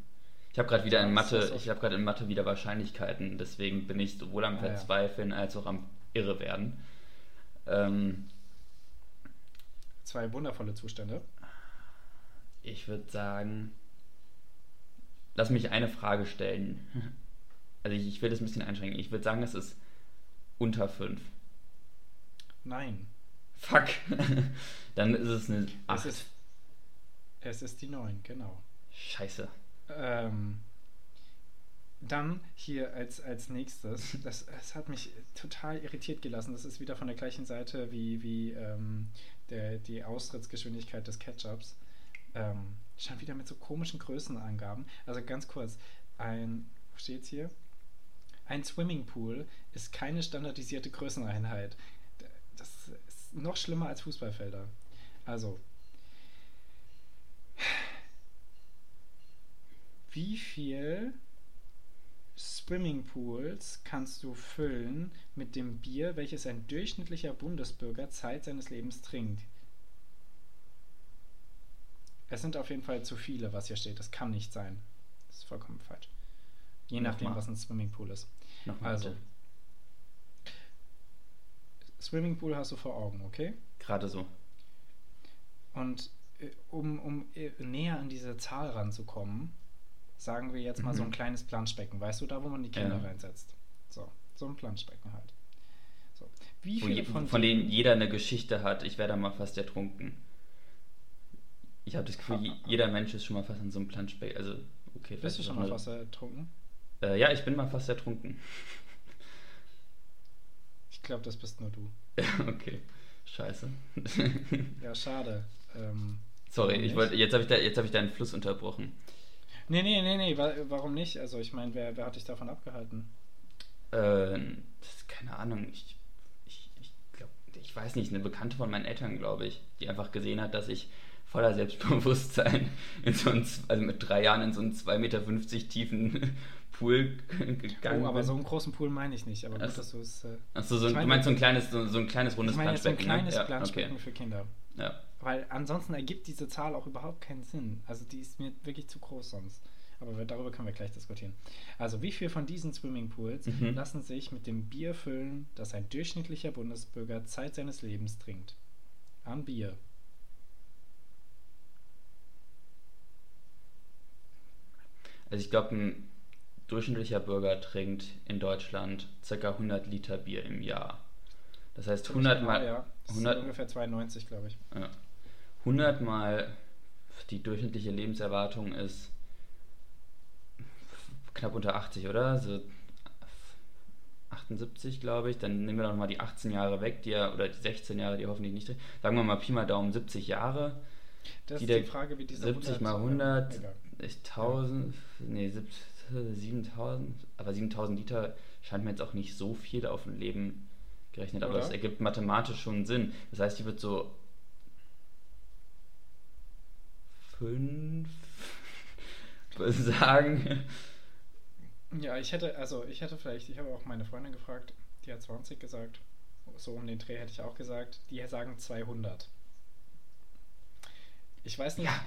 Ich habe gerade wieder in Mathe, ich habe gerade in Mathe wieder Wahrscheinlichkeiten, deswegen bin ich sowohl am ah, Verzweifeln ja. als auch am Irrewerden. Ähm, Zwei wundervolle Zustände. Ich würde sagen, lass mich eine Frage stellen. Also ich, ich will das ein bisschen einschränken. Ich würde sagen, es ist unter 5. Nein. Fuck. Dann ist es eine 8. Es ist, es ist die 9, genau. Scheiße. Ähm, dann hier als, als nächstes, das, das hat mich total irritiert gelassen. Das ist wieder von der gleichen Seite wie, wie ähm, der, die Austrittsgeschwindigkeit des Ketchups. Ähm, stand wieder mit so komischen Größenangaben. Also ganz kurz, ein, wo steht's hier? Ein Swimmingpool ist keine standardisierte Größeneinheit. Das ist noch schlimmer als Fußballfelder. Also, wie viel Swimmingpools kannst du füllen mit dem Bier, welches ein durchschnittlicher Bundesbürger Zeit seines Lebens trinkt? Es sind auf jeden Fall zu viele, was hier steht. Das kann nicht sein. Das ist vollkommen falsch. Je nachdem, was ein Swimmingpool ist. Nochmal also, bitte. Swimmingpool hast du vor Augen, okay? Gerade so. Und äh, um, um äh, näher an diese Zahl ranzukommen, sagen wir jetzt mal mhm. so ein mhm. kleines Planschbecken, weißt du, da wo man die Kinder ja. reinsetzt. So, so ein Planschbecken halt. So. Wie viele je, von, von denen jeder eine Geschichte hat, ich werde mal fast ertrunken. Ich habe das Gefühl, ha, jeder Mensch ist schon mal fast in so einem Planschbecken. Also, okay. Bist du schon mal fast ertrunken? Äh, ja, ich bin mal fast ertrunken. Ich glaube, das bist nur du. okay. Scheiße. ja, schade. Ähm, Sorry, ich wollte, jetzt habe ich, da, hab ich deinen Fluss unterbrochen. Nee, nee, nee, nee, warum nicht? Also ich meine, wer, wer hat dich davon abgehalten? Äh, das, keine Ahnung, ich, ich, ich glaube, ich weiß nicht, eine Bekannte von meinen Eltern, glaube ich, die einfach gesehen hat, dass ich voller Selbstbewusstsein in so einen, also mit drei Jahren in so einen 2,50 Meter tiefen Pool gegangen Oh, aber bin. so einen großen Pool meine ich nicht. Aber gut, so. dass du es. Äh, Achso, so, du meinst so ein kleines, so, so ein kleines rundes ich meine jetzt so ein Planschbecken, kleines ne? Ja, Planschbecken okay. für Kinder. Ja. Weil ansonsten ergibt diese Zahl auch überhaupt keinen Sinn. Also die ist mir wirklich zu groß sonst. Aber wir, darüber können wir gleich diskutieren. Also wie viel von diesen Swimmingpools Mhm. lassen sich mit dem Bier füllen, das ein durchschnittlicher Bundesbürger Zeit seines Lebens trinkt? An Bier. Also ich glaube, ein durchschnittlicher Bürger trinkt in Deutschland ca. 100 Liter Bier im Jahr. Das heißt 100 mal, Ja, das 100 sind ungefähr 92, glaube ich. ja, 100 mal die durchschnittliche Lebenserwartung ist knapp unter 80, oder? So 78, glaube ich. Dann nehmen wir doch mal die 18 Jahre weg, die er, oder die 16 Jahre, die hoffentlich nicht. Sagen wir mal Pi mal Daumen 70 Jahre. Das Die ist die Frage, wie diese 70 mal 100, 100, egal. ist 1000, nee, 7000, aber 7000 Liter scheint mir jetzt auch nicht so viel auf ein Leben gerechnet, aber Oder? das ergibt mathematisch schon Sinn. Das heißt, die wird so 5 sagen. Ja, ich hätte, also ich hätte vielleicht, ich habe auch meine Freundin gefragt, die hat 20 gesagt. So um den Dreh hätte ich auch gesagt. Die sagen 200. Ich weiß nicht, Ja,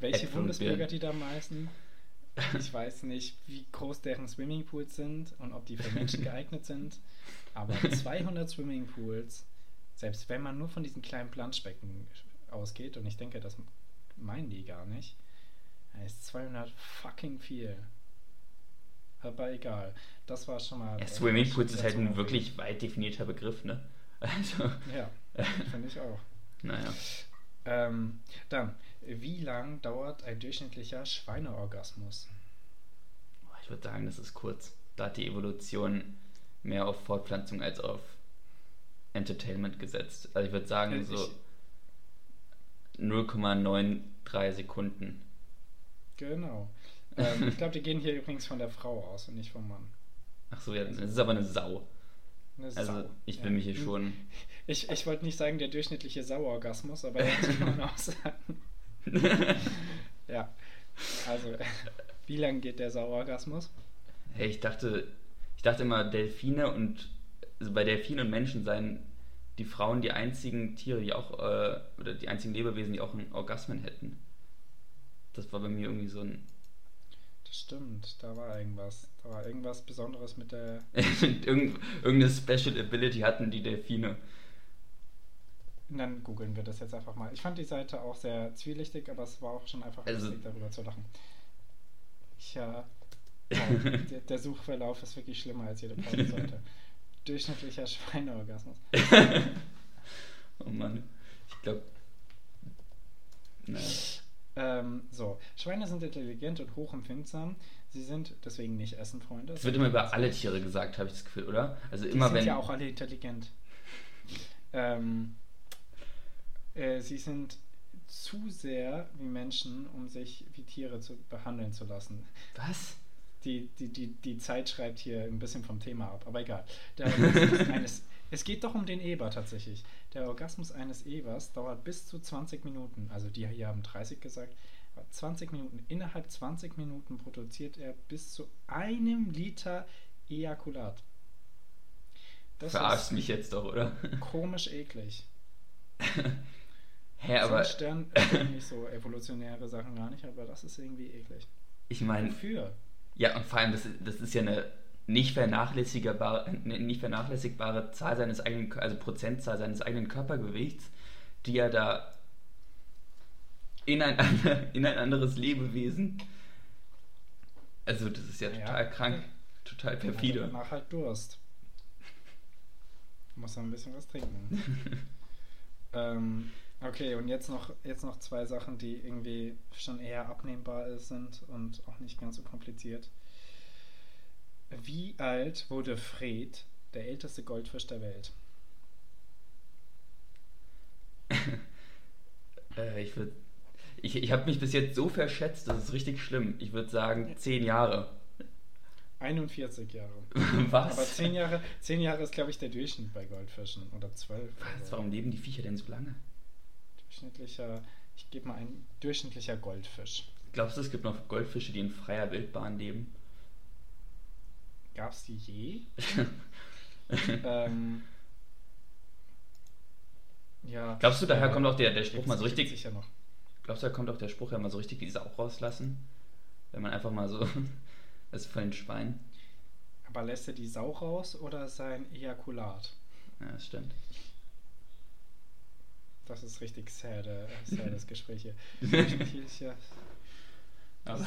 welche Birnen. die da meisten. Ich weiß nicht, wie groß deren Swimmingpools sind und ob die für Menschen geeignet sind. Aber 200 Swimmingpools, selbst wenn man nur von diesen kleinen Planschbecken ausgeht, und ich denke, das meinen die gar nicht, ist 200 fucking viel. Aber egal. Das war schon mal. Ja, Swimmingpools ist halt ein wirklich weit definierter Begriff, ne? Also, Ja, finde ich auch. naja. Ähm, dann, wie lang dauert ein durchschnittlicher Schweineorgasmus? Ich würde sagen, das ist kurz. Da hat die Evolution mehr auf Fortpflanzung als auf Entertainment gesetzt. Also ich würde sagen, so ich- 0,93 Sekunden. Genau. Ähm, ich glaube, die gehen hier übrigens von der Frau aus und nicht vom Mann. Ach so, ja, das ist aber eine Sau. Eine Also Sau. ich will Ja. mich hier schon. Ich, ich wollte nicht sagen, der durchschnittliche Sauorgasmus, aber das kann man auch sagen. Ja. Also, wie lang geht der Sauorgasmus? Hey, ich dachte, ich dachte immer, Delfine und also bei Delfinen und Menschen seien die Frauen die einzigen Tiere, die auch, äh, oder die einzigen Lebewesen, die auch einen Orgasmen hätten. Das war bei mir irgendwie so ein. Das stimmt, da war irgendwas. Da war irgendwas Besonderes mit der. Irgend, irgendeine Special Ability hatten die Delfine. Und dann googeln wir das jetzt einfach mal. Ich fand die Seite auch sehr zwielichtig, aber es war auch schon einfach Also- lustig, darüber zu lachen. Ja. Oh, der, der Suchverlauf ist wirklich schlimmer als jede Pornoseite. Durchschnittlicher Schweineorgasmus. oh Mann. Ich glaube. Naja. Ähm, so, Schweine sind intelligent und hochempfindsam. Sie sind deswegen nicht Essenfreunde. Das wird immer über alle Tiere gesagt, habe ich das Gefühl, oder? Also Die immer sind wenn. ja auch alle intelligent. Ähm, äh, sie sind zu sehr wie Menschen, um sich wie Tiere zu behandeln zu lassen. Was? Die, die, die, die Zeit schreibt hier ein bisschen vom Thema ab, aber egal. Eines, es geht doch um den Eber tatsächlich. Der Orgasmus eines Ebers dauert bis zu 20 Minuten. Also die hier haben 30 gesagt. aber 20 Minuten. Innerhalb 20 Minuten produziert er bis zu einem Liter Ejakulat. Das Verarscht mich jetzt doch, oder? komisch eklig. Hä, aber stören mich so evolutionäre Sachen gar nicht, aber das ist irgendwie eklig. ich meine, Wofür? ja, und vor allem, das, das ist ja eine nicht vernachlässigbare, eine nicht vernachlässigbare Zahl seines eigenen, also Prozentzahl seines eigenen Körpergewichts, die er da in ein, in ein anderes Lebewesen. Also, das ist ja Ja. total krank, total perfide. Danach halt Durst. Muss ein bisschen was trinken. ähm, okay, und jetzt noch, jetzt noch zwei Sachen, die irgendwie schon eher abnehmbar sind und auch nicht ganz so kompliziert. Wie alt wurde Fred, der älteste Goldfisch der Welt? Äh, ich würde. Ich, ich habe mich bis jetzt so verschätzt, das ist richtig schlimm. Ich würde sagen, zehn Jahre. 41 Jahre. Was? Aber 10 Jahre, 10 Jahre ist, glaube ich, der Durchschnitt bei Goldfischen. Oder 12. Was? Warum leben die Viecher denn so lange? Durchschnittlicher, ich gebe mal ein durchschnittlicher Goldfisch. Glaubst du, es gibt noch Goldfische, die in freier Wildbahn leben? Gab es die je? ähm, ja. Glaubst du, daher äh, kommt auch der, der Spruch mal so richtig. Sicher noch. Glaubst du, da kommt auch der Spruch ja mal so richtig die Sau rauslassen? Wenn man einfach mal so. Das ist voll ein Schwein. Aber lässt er die Sau raus oder sein Ejakulat? Ja, das stimmt. Das ist richtig sad, äh, sad das Gespräch hier. Aber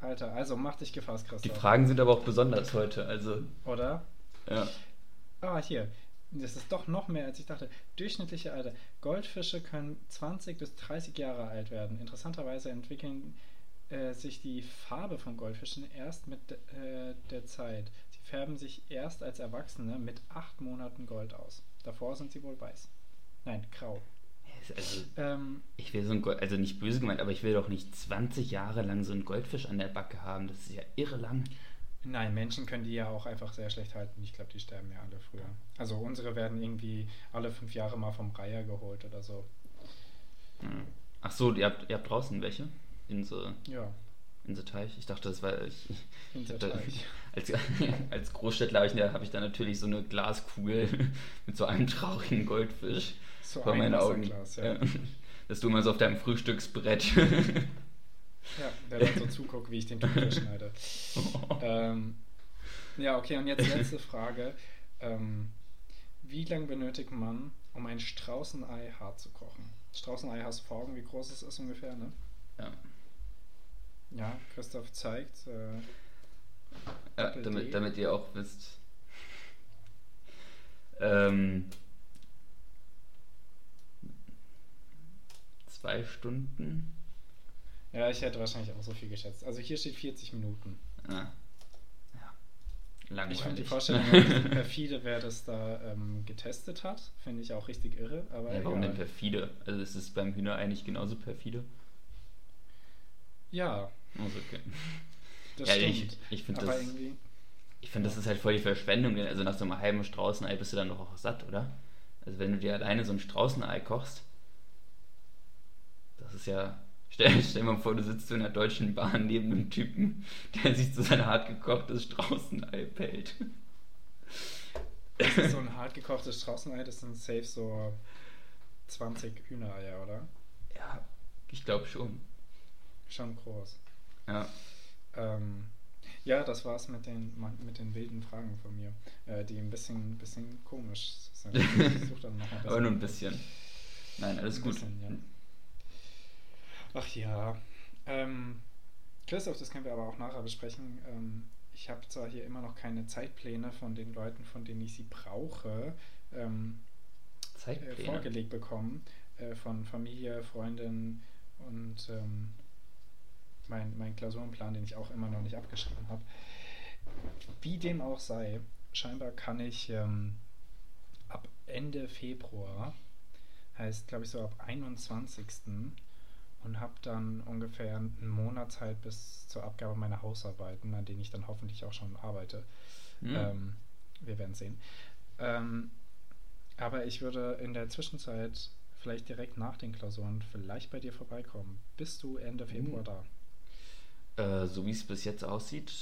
Alter, also mach dich gefasst, die Christoph. Fragen sind aber auch besonders heute. Also, Oder? ja. Ah, hier. Das ist doch noch mehr, als ich dachte. Durchschnittliche Alter. Goldfische können 20 bis 30 Jahre alt werden. Interessanterweise entwickeln äh, sich die Farbe von Goldfischen erst mit äh, der Zeit. Sie färben sich erst als Erwachsene mit 8 Monaten Gold aus. Davor sind sie wohl weiß. Nein, grau. Also, Ähm, ich will so ein Gold, also nicht böse gemeint, aber ich will doch nicht 20 Jahre lang so einen Goldfisch an der Backe haben. Das ist ja irre lang. nein, Menschen können die ja auch einfach sehr schlecht halten. Ich glaube, die sterben ja alle früher. Also unsere werden irgendwie alle fünf Jahre mal vom Reiher geholt oder so. Hm. Ach so, ihr habt, ihr habt draußen welche? In so, Ja, in so Teich? Ich dachte, das war. Ich, hatte- als, als Großstädtler habe ich, da- habe ich da natürlich so eine Glaskugel mit so einem traurigen Goldfisch So vor ein meinen Augen. Ja. Dass du immer so auf deinem Frühstücksbrett. Ja, der dann so zuguckt, wie ich den Thunfisch schneide. Ähm, ja, okay, und jetzt letzte Frage. Ähm, wie lange benötigt man, um ein Straußenei hart zu kochen? Straußenei hast du vor Augen, wie groß es ist ungefähr, ne? ja. Ja, Christoph zeigt. Äh, Ja, damit, damit ihr auch wisst. Ähm, zwei Stunden. ja, ich hätte wahrscheinlich auch so viel geschätzt. Also hier steht 40 Minuten. Ah. Ja. Langweilig. Ich finde die Vorstellung perfide, wer das da ähm, getestet hat. Finde ich auch richtig irre. Aber ja, warum egal. denn perfide? Also ist es beim Hühner eigentlich genauso perfide? Ja, Also okay. das Ja, stimmt. ich- ich find aber das- irgendwie. Ich finde, das ist halt voll die Verschwendung, also nach so einem halben Straußenei bist du dann doch auch satt, oder? Also wenn du dir alleine so ein Straußenei kochst, das ist ja. Stell, stell dir mal vor, du sitzt so in der Deutschen Bahn neben einem Typen, der sich so sein hart gekochtes Straußenei pellt. Das ist so ein hart gekochtes Straußenei, das sind safe so 20 Hühnereier, oder? Ja, ich glaube schon. Schon groß. Ja. Ähm, ja, das war's mit den, mit den wilden Fragen von mir, äh, die ein bisschen, bisschen komisch sind. Ich such dann noch mal Aber nur ein bisschen. Nein, alles Ein gut. bisschen, ja. Ach ja. Ähm, Christoph, das können wir aber auch nachher besprechen. Ähm, ich habe zwar hier immer noch keine Zeitpläne von den Leuten, von denen ich sie brauche, ähm, äh, vorgelegt bekommen. Äh, von Familie, Freundin und ähm, mein, mein Klausurenplan, den ich auch immer noch nicht abgeschrieben habe. Wie dem auch sei, scheinbar kann ich ähm, ab Ende Februar, heißt glaube ich so ab 21. und habe dann ungefähr einen Monat Zeit bis zur Abgabe meiner Hausarbeiten, an denen ich dann hoffentlich auch schon arbeite. Hm. Ähm, wir werden sehen. Ähm, aber ich würde in der Zwischenzeit vielleicht direkt nach den Klausuren vielleicht bei dir vorbeikommen. Bist du Ende Februar da? Äh, so wie es bis jetzt aussieht,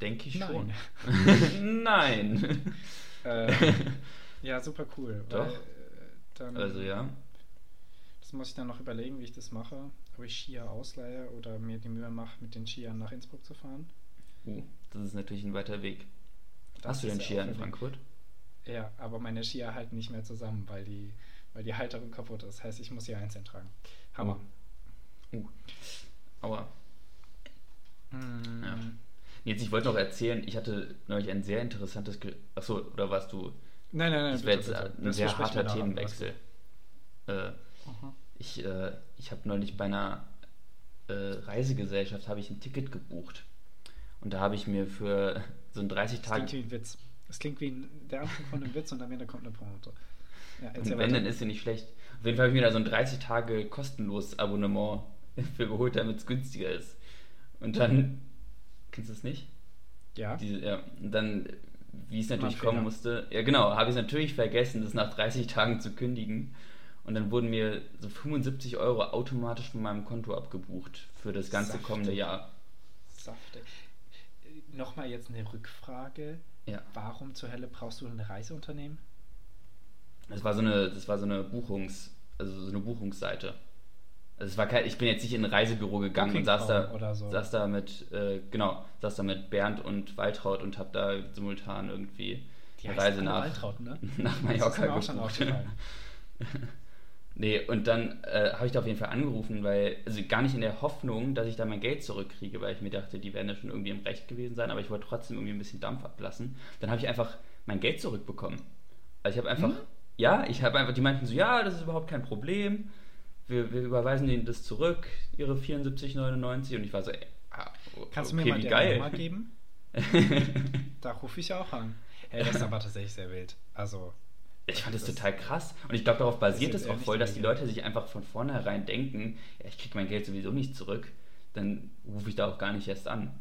denke ich Nein. schon. Nein. Äh, ja, super cool. Doch. Äh, dann, Also ja. Das muss ich dann noch überlegen, wie ich das mache. Ob ich Skier ausleihe oder mir die Mühe mache, mit den Skiern nach Innsbruck zu fahren. Uh, das ist natürlich ein weiter Weg. Das Hast du denn Skier in. Frankfurt? Ja, aber meine Skier halten nicht mehr zusammen, weil die, weil die Halterung kaputt ist. Heißt, ich muss sie einzeln tragen. Hammer. Uh. Aber Mm, Ja. jetzt, ich wollte noch erzählen, ich hatte neulich ein sehr interessantes. Ge Achso, oder warst du? Nein, nein, nein. Das wäre jetzt bitte. ein Das sehr harter. Themenwechsel. Äh, Aha. ich äh, ich habe neulich bei einer äh, Reisegesellschaft habe ich ein Ticket gebucht. Und da habe ich mir für so ein 30 Das Tage. klingt wie ein Witz. Das klingt wie ein, der Anfang von einem Witz und am Ende kommt eine Pointe. Ja, Und wenn, weiter. dann ist sie nicht schlecht. Auf jeden Fall habe ich mir da so ein 30 Tage kostenlos Abonnement für geholt, damit es günstiger ist. Und dann, kennst du es nicht? Ja. Diese, ja. Und dann, wie es natürlich kommen musste, ja genau, habe ich es natürlich vergessen, das nach 30 Tagen zu kündigen. Und dann wurden mir so 75 Euro automatisch von meinem Konto abgebucht für das ganze Saftig. kommende Jahr. Saftig. Äh, Nochmal jetzt eine Rückfrage. Ja. Warum zur Hölle brauchst du ein Reiseunternehmen? Das war so eine, das war so eine Buchungs, also so eine Buchungsseite. Also es war kein, ich bin jetzt nicht in ein Reisebüro gegangen und saß da, so. saß da mit, äh, genau, saß da mit Bernd und Waltraud und habe da simultan irgendwie Die eine Reise nach, Waltraud, ne? nach Das ist Mallorca mir auch schon gebucht. Nee, und dann äh, habe ich da auf jeden Fall angerufen, weil, also gar nicht in der Hoffnung, dass ich da mein Geld zurückkriege, weil ich mir dachte, die werden ja schon irgendwie im Recht gewesen sein, aber ich wollte trotzdem irgendwie ein bisschen Dampf ablassen. Dann habe ich einfach mein Geld zurückbekommen. Also ich habe einfach, Hm? ja, ich habe einfach, die meinten so, ja, das ist überhaupt kein Problem, wir, wir überweisen denen das zurück, ihre 74,99 und ich war so, ey, ah, Kannst du okay, mir mal die. Nummer geben? Da rufe ich auch an. Hey, das ist aber tatsächlich sehr wild. Also, Ich fand das total krass. Und ich glaube, darauf basiert Das es auch voll, nicht dass die. Leute sich einfach von vornherein denken, ja, ich kriege mein Geld sowieso nicht zurück. Dann rufe ich da auch gar nicht erst an.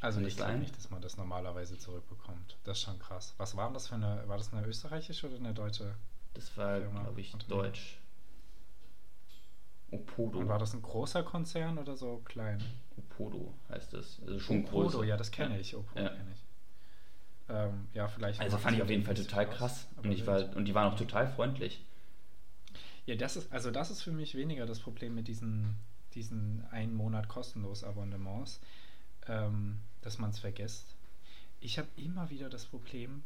also Kann ich das glaube nicht, dass man das normalerweise zurückbekommt. Das ist schon krass. Was war das für eine, war das eine österreichische oder eine deutsche? Das war, glaube ich. Deutsch. Opodo. Und war das ein großer Konzern oder so klein? Opodo heißt das. Also schon Opodo, groß. ja, das kenne ich. Opodo Ja. kenne ich. Ähm, ja, vielleicht. Also fand ich auf jeden Fall total aus, krass. Und, ich war, und die waren auch total freundlich. Ja, das ist, also das ist für mich weniger das Problem mit diesen, diesen einen Monat kostenlos Abonnements, ähm, dass man es vergisst. Ich habe immer wieder das Problem,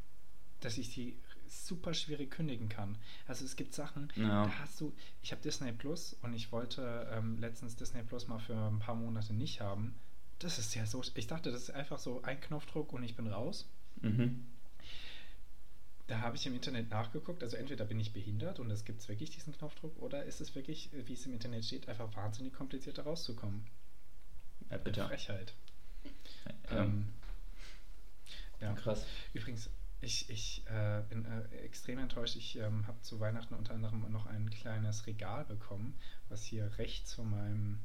dass ich die super schwierig kündigen kann. Also es gibt Sachen, Ja. da hast du, ich habe Disney Plus und ich wollte ähm, letztens Disney Plus mal für ein paar Monate nicht haben. Das ist ja so, ich dachte, das ist einfach so ein Knopfdruck und ich bin raus. Mhm. Da habe ich im Internet nachgeguckt, also entweder bin ich behindert und es gibt wirklich diesen Knopfdruck oder ist es wirklich, wie es im Internet steht, einfach wahnsinnig kompliziert da rauszukommen. Ja, Eine bitte. Frechheit. Ja. Ähm, ja. Krass. Übrigens, ich, ich äh, bin äh, extrem enttäuscht. Ich ähm, habe zu Weihnachten unter anderem noch ein kleines Regal bekommen, was hier rechts von meinem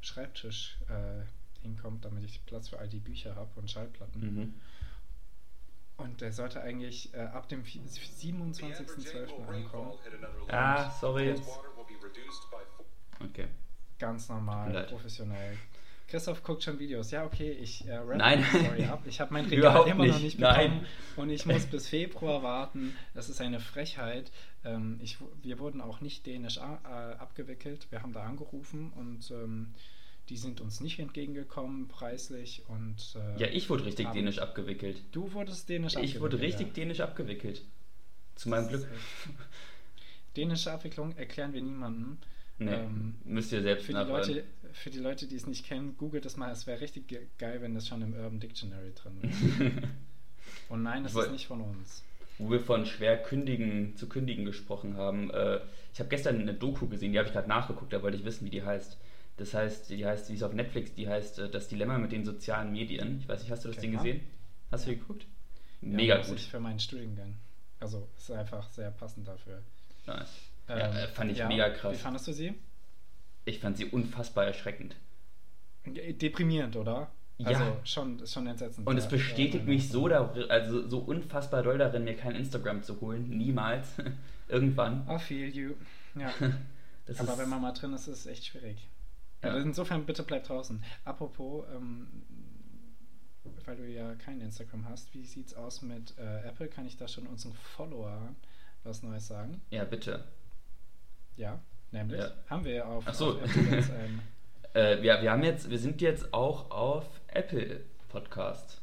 Schreibtisch äh, hinkommt, damit ich Platz für all die Bücher habe und Schallplatten. Mhm. Und der sollte eigentlich äh, ab dem vi- 27.12. ankommen. Ah, sorry. Okay. Ganz normal, professionell. Christoph guckt schon Videos. Ja, okay, ich äh, Nein. Story ab. Ich habe mein Regal immer noch nicht. nicht Nein. bekommen und ich muss bis Februar warten. Das ist eine Frechheit. Ähm, ich, wir wurden auch nicht dänisch äh, abgewickelt. Wir haben da angerufen und ähm, die sind uns nicht entgegengekommen preislich. Und, äh, Ja, ich wurde richtig dänisch abgewickelt. Du wurdest dänisch Ich abgewickelt. wurde richtig ja. dänisch abgewickelt. Zu meinem Glück. Dänische Abwicklung erklären wir niemandem. Nee, Ähm, müsst ihr selbst Für die. Leute, für die Leute, die es nicht kennen, googelt das mal. Es wäre richtig ge geil, wenn das schon im Urban Dictionary drin wäre. Und nein, das ist nicht von uns. Wo wir von schwer kündigen zu kündigen gesprochen haben. Äh, ich habe gestern eine Doku gesehen, die habe ich gerade nachgeguckt, da wollte ich wissen, wie die heißt. Das heißt, die heißt, die ist auf Netflix, die heißt äh, Das Dilemma mit den sozialen Medien. Ich weiß nicht, hast du das Okay, Ding ja. gesehen? Hast du die geguckt? Ja, Mega muss gut. Für meinen Studiengang. Also ist einfach sehr passend dafür. Nice. Ähm, ja, äh, fand ich ja, mega krass. Wie fandest du sie? Ich fand sie unfassbar erschreckend. Deprimierend, oder? Ja. Also schon, ist schon entsetzend. Und es bestätigt Ja, mich so, dar also so unfassbar doll darin, mir kein Instagram zu holen. Niemals. Irgendwann. I feel you. Ja. Aber ist, wenn man mal drin ist, ist es echt schwierig. Ja. Also insofern bitte bleib draußen. Apropos, ähm, weil du ja kein Instagram hast, wie sieht's aus mit äh, Apple? Kann ich da schon unseren Followern was Neues sagen? ja, bitte. Ja, nämlich Ja. haben wir auf, Ach so. auf jetzt ein Äh, wir, wir, haben jetzt, wir sind jetzt auch auf Apple Podcast.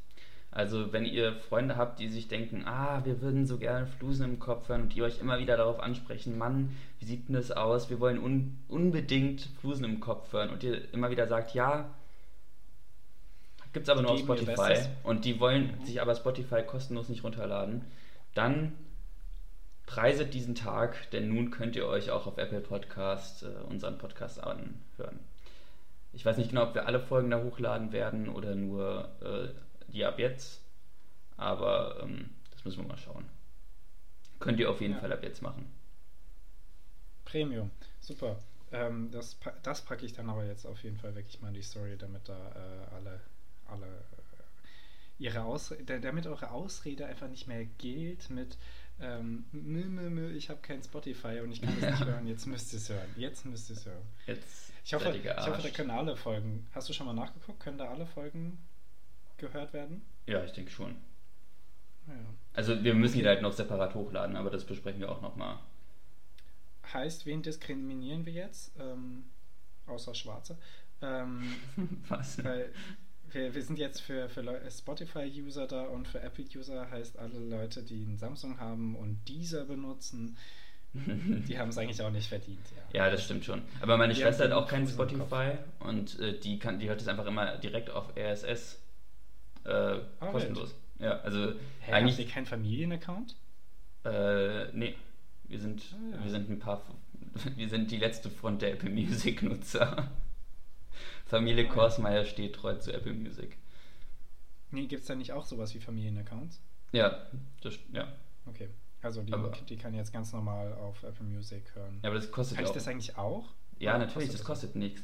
Also wenn ihr Freunde habt, die sich denken, ah, wir würden so gerne Flusen im Kopf hören und die euch immer wieder darauf ansprechen, Mann, wie sieht denn das aus? Wir wollen un unbedingt Flusen im Kopf hören und ihr immer wieder sagt, ja, gibt's aber Die nur auf Spotify und die wollen sich aber Spotify kostenlos nicht runterladen, dann preiset diesen Tag, denn nun könnt ihr euch auch auf Apple Podcast äh, unseren Podcast anhören. Ich weiß nicht genau, ob wir alle Folgen da hochladen werden oder nur äh, die ab jetzt, aber ähm, das müssen wir mal schauen. Könnt ihr auf jeden Ja. Fall ab jetzt machen. Premium. Super. Ähm, das, das packe ich dann aber jetzt auf jeden Fall wirklich mal in die Story, damit da äh, alle, alle äh, ihre Ausrede, damit eure Ausrede einfach nicht mehr gilt mit ähm, mü, mü, mü, ich habe kein Spotify und ich kann es nicht hören, jetzt müsst ihr es hören. Jetzt müsst ihr es hören. Jetzt Ich hoffe, ich hoffe, da können alle Folgen. Hast du schon mal nachgeguckt? Können da alle Folgen gehört werden? Ja, ich denke schon. Ja. Also wir müssen die halt noch separat hochladen, aber das besprechen wir auch nochmal. Heißt, wen diskriminieren wir jetzt? Ähm, außer Schwarze. Ähm, Was? weil wir, wir sind jetzt für, für Spotify-User da und für Apple-User heißt alle Leute, die einen Samsung haben und dieser benutzen, die haben es eigentlich auch nicht verdient. Ja, Ja, das stimmt schon. Aber meine Die Schwester hat auch keinen. Spotify und äh, die kann, die hört es einfach immer direkt auf RSS äh, Ah, kostenlos. Ja, also Hä, habt ihr eigentlich. keinen Familienaccount? Äh, nee, wir sind, Ah, ja. wir sind ein paar, wir sind die letzte Front der Apple Music Nutzer. Familie. Korsmeier steht treu zu Apple Music. Nee, gibt es da nicht auch sowas wie Familienaccounts? Ja, das, ja. Okay. Also die, Aber- die kann jetzt ganz normal auf Apple Music hören. ja, aber das kostet Kann ja ich auch. das eigentlich auch? ja, Oder natürlich, das kostet nichts.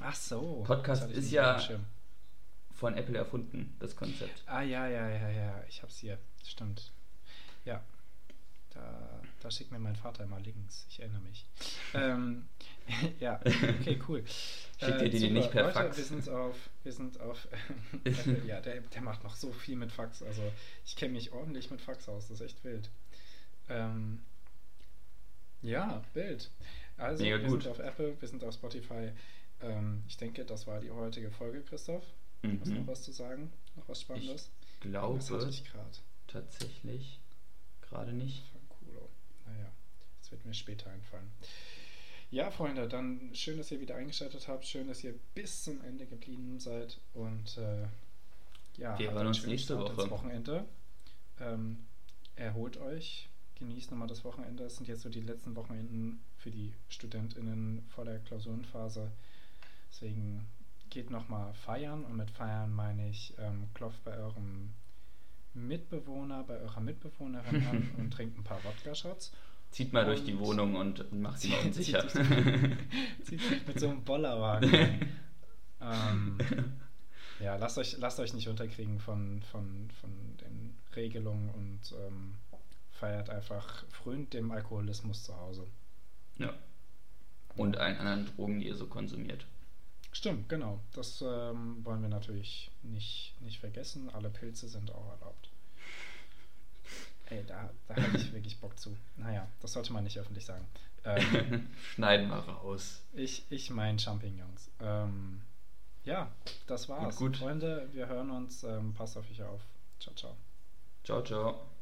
Ach so. Podcast ist ja-. Von Apple erfunden, das Konzept. Ah, ja, ja, ja, ja. Ich hab's hier. Stimmt. Ja. Da, da schickt mir mein Vater immer Links. Ich erinnere mich. ähm, ja, okay, cool. Schickt ihr die super. nicht per Leute, Fax? Wir sind auf, wir sind auf Apple. ja, der, der macht noch so viel mit Fax. Also ich kenne mich ordentlich mit Fax aus. Das ist echt wild. Ähm, ja, wild. Also Mega wir gut. sind auf Apple, wir sind auf Spotify. Ähm, ich denke, das war die heutige Folge, Christoph. Hast du noch Mhm. was zu sagen? Noch was Spannendes? Glaube ich gerade? tatsächlich gerade nicht. Das wird mir später einfallen. Ja, Freunde, dann schön, dass ihr wieder eingeschaltet habt. Schön, dass ihr bis zum Ende geblieben seid. Und äh, ja, Wir hören uns schönen nächste Start Woche. Wochenende. Ähm, erholt euch, genießt nochmal das Wochenende. Es sind jetzt so die letzten Wochenenden für die StudentInnen vor der Klausurenphase. Deswegen geht nochmal feiern und mit feiern meine ich, ähm, klopft bei eurem Mitbewohner, bei eurer Mitbewohnerin an und trinkt ein paar Wodka-Shots. Zieht mal durch die Und- Wohnung und macht sie mal unsicher. mit so einem Bollerwagen. ähm, ja, lasst euch, lasst euch nicht unterkriegen von, von, von den Regelungen und ähm, feiert einfach frönt dem Alkoholismus zu Hause. ja. Und allen anderen Drogen, die ihr so konsumiert. Stimmt, genau. Das ähm, wollen wir natürlich nicht, nicht vergessen. Alle Pilze sind auch erlaubt. Ey, da, da habe ich wirklich Bock zu. Naja, das sollte man nicht öffentlich sagen. Ähm, Schneiden wir raus. ich ich meine Champignons. Ähm, ja, das war's. Gut, gut. Freunde, wir hören uns. Ähm, passt auf euch auf. Ciao, ciao. Ciao, ciao.